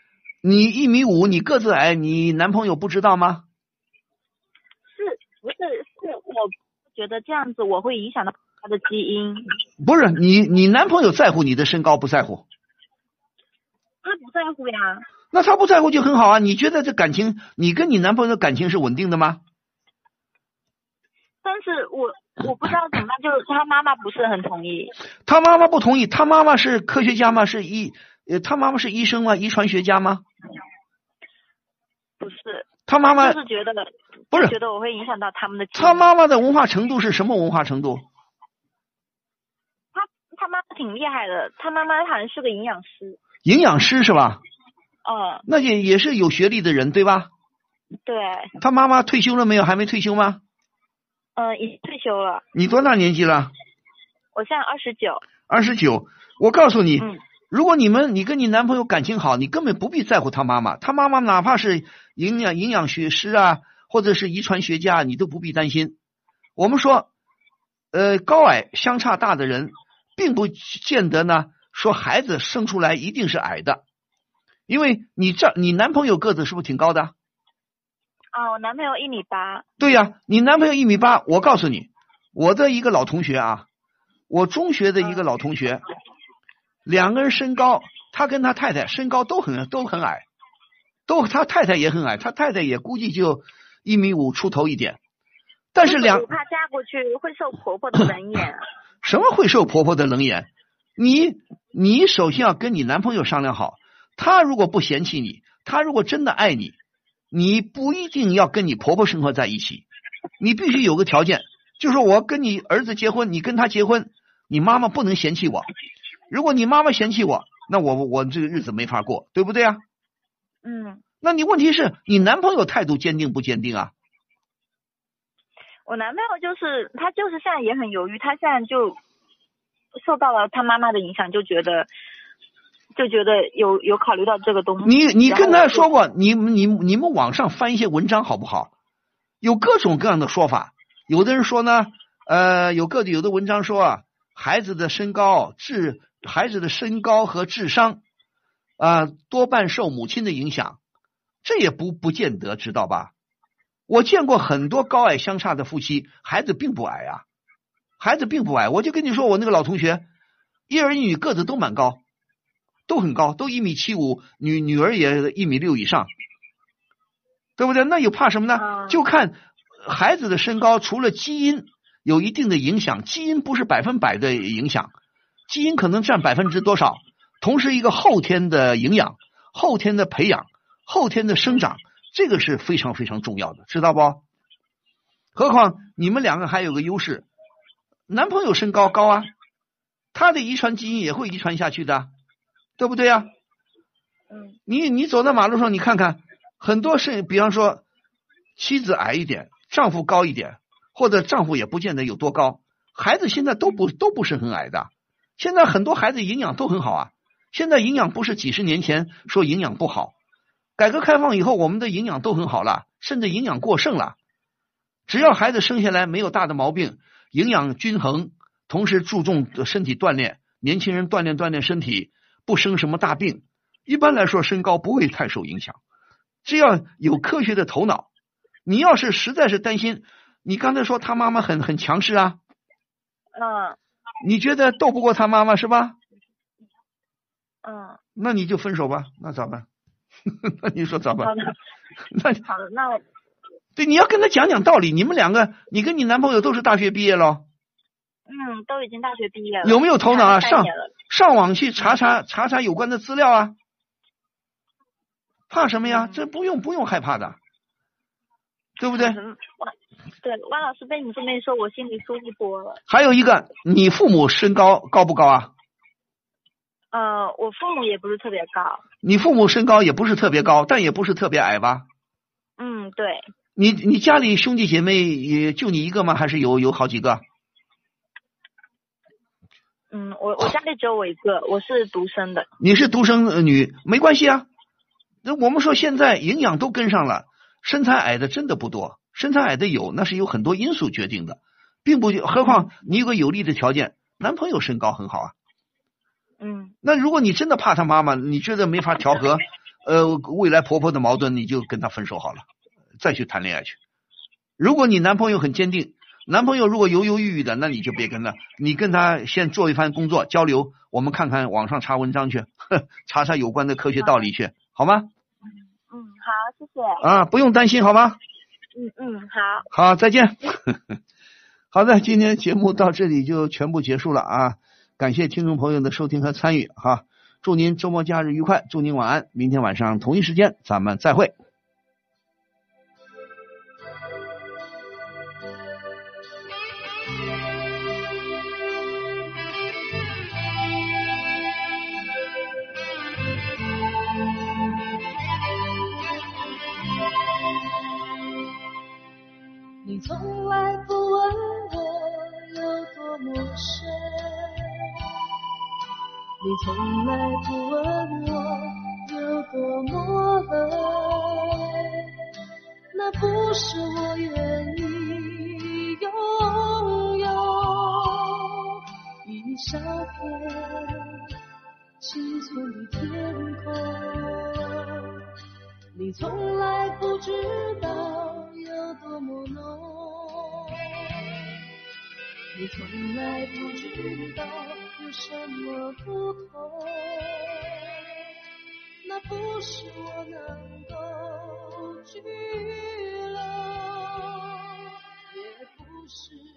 你一米五，你个子矮，你男朋友不知道吗？是不是是我？觉得这样子我会影响到他的基因。不是你，你男朋友在乎你的身高不在乎？他不在乎呀。那他不在乎就很好啊！你觉得这感情，你跟你男朋友的感情是稳定的吗？但是我我不知道怎么办，就是他妈妈不是很同意。他妈妈不同意，他妈妈是科学家吗？是医呃，他妈妈是医生吗？遗传学家吗？不是。他妈妈就是觉得。不是觉得我会影响到他们的。他妈妈的文化程度是什么文化程度？他他妈挺厉害的，他妈妈好像是个营养师。营养师是吧？嗯。那也也是有学历的人对吧？对。他妈妈退休了没有？还没退休吗？嗯，已经退休了。你多大年纪了？我现在二十九。二十九，我告诉你，嗯，如果你们你跟你男朋友感情好，你根本不必在乎他妈妈。他妈妈哪怕是营养营养学师啊。或者是遗传学家，你都不必担心。我们说，呃，高矮相差大的人，并不见得呢。说孩子生出来一定是矮的，因为你这你男朋友个子是不是挺高的？啊，我男朋友一米八。对呀，你男朋友一米八，我告诉你，我的一个老同学啊，我中学的一个老同学，两个人身高，他跟他太太身高都很都很矮，都他太太也很矮，他太太也估计就。一米五出头一点，但是两怕嫁过去会受婆婆的冷眼。[COUGHS] 什么会受婆婆的冷眼？你你首先要跟你男朋友商量好，他如果不嫌弃你，他如果真的爱你，你不一定要跟你婆婆生活在一起，你必须有个条件，就是我跟你儿子结婚，你跟他结婚，你妈妈不能嫌弃我。如果你妈妈嫌弃我，那我我这个日子没法过，对不对啊？嗯。那你问题是你男朋友态度坚定不坚定啊？我男朋友就是他，就是现在也很犹豫。他现在就受到了他妈妈的影响，就觉得就觉得有有考虑到这个东西。你你跟他说过，你你你们网上翻一些文章好不好？有各种各样的说法。有的人说呢，呃，有个有的文章说啊，孩子的身高智，孩子的身高和智商啊，多半受母亲的影响。这也不不见得，知道吧？我见过很多高矮相差的夫妻，孩子并不矮啊，孩子并不矮。我就跟你说，我那个老同学，一儿一女个子都蛮高，都很高，都一米七五，女女儿也一米六以上，对不对？那又怕什么呢？就看孩子的身高，除了基因有一定的影响，基因不是百分百的影响，基因可能占百分之多少，同时一个后天的营养，后天的培养。后天的生长，这个是非常非常重要的，知道不？何况你们两个还有个优势，男朋友身高高啊，他的遗传基因也会遗传下去的，对不对呀？嗯。你你走在马路上，你看看，很多是，比方说妻子矮一点，丈夫高一点，或者丈夫也不见得有多高，孩子现在都不都不是很矮的。现在很多孩子营养都很好啊，现在营养不是几十年前说营养不好。改革开放以后，我们的营养都很好了，甚至营养过剩了。只要孩子生下来没有大的毛病，营养均衡，同时注重身体锻炼，年轻人锻炼锻炼身体，不生什么大病，一般来说身高不会太受影响。只要有科学的头脑，你要是实在是担心，你刚才说他妈妈很很强势啊，嗯你觉得斗不过他妈妈是吧？嗯，那你就分手吧，那咋办？[LAUGHS] 那你说咋办好？的 [LAUGHS] 那好的，那我对，你要跟他讲讲道理。你们两个，你跟你男朋友都是大学毕业了，嗯都已经大学毕业了，有没有头脑啊？上上网去查查查查有关的资料啊？怕什么呀？这不用不用害怕的，对不对？嗯万对万老师被你这么一说，我心里舒服多了。还有一个，你父母身高高不高啊？呃，我父母也不是特别高，你父母身高也不是特别高，但也不是特别矮吧？嗯，对，你你家里兄弟姐妹也就你一个吗？还是有有好几个？嗯，我我家里只有我一个，我是独生的。你是独生呃女，没关系啊。那我们说现在营养都跟上了，身材矮的真的不多，身材矮的有，那是有很多因素决定的，并不。何况你有个有利的条件，男朋友身高很好啊。嗯那如果你真的怕他妈妈，你觉得没法调和，[LAUGHS] 呃，未来婆婆的矛盾，你就跟他分手好了，再去谈恋爱去。如果你男朋友很坚定，男朋友如果犹犹豫豫的，那你就别跟他，你跟他先做一番工作交流，我们看看网上查文章去，呵查查有关的科学道理去，好吗？嗯，好，谢谢。啊，不用担心，好吗？嗯嗯，好。好，再见。[LAUGHS] 好的，今天节目到这里就全部结束了啊！感谢听众朋友的收听和参与哈，祝您周末假日愉快，祝您晚安，明天晚上同一时间咱们再会。你从来不问我有多么深，你从来不问我有多么冷，那不是我愿意拥有一小片青春的天空。你从来不知道有多么浓，你从来不知道有什么不同，那不是我能够拘留，也不是。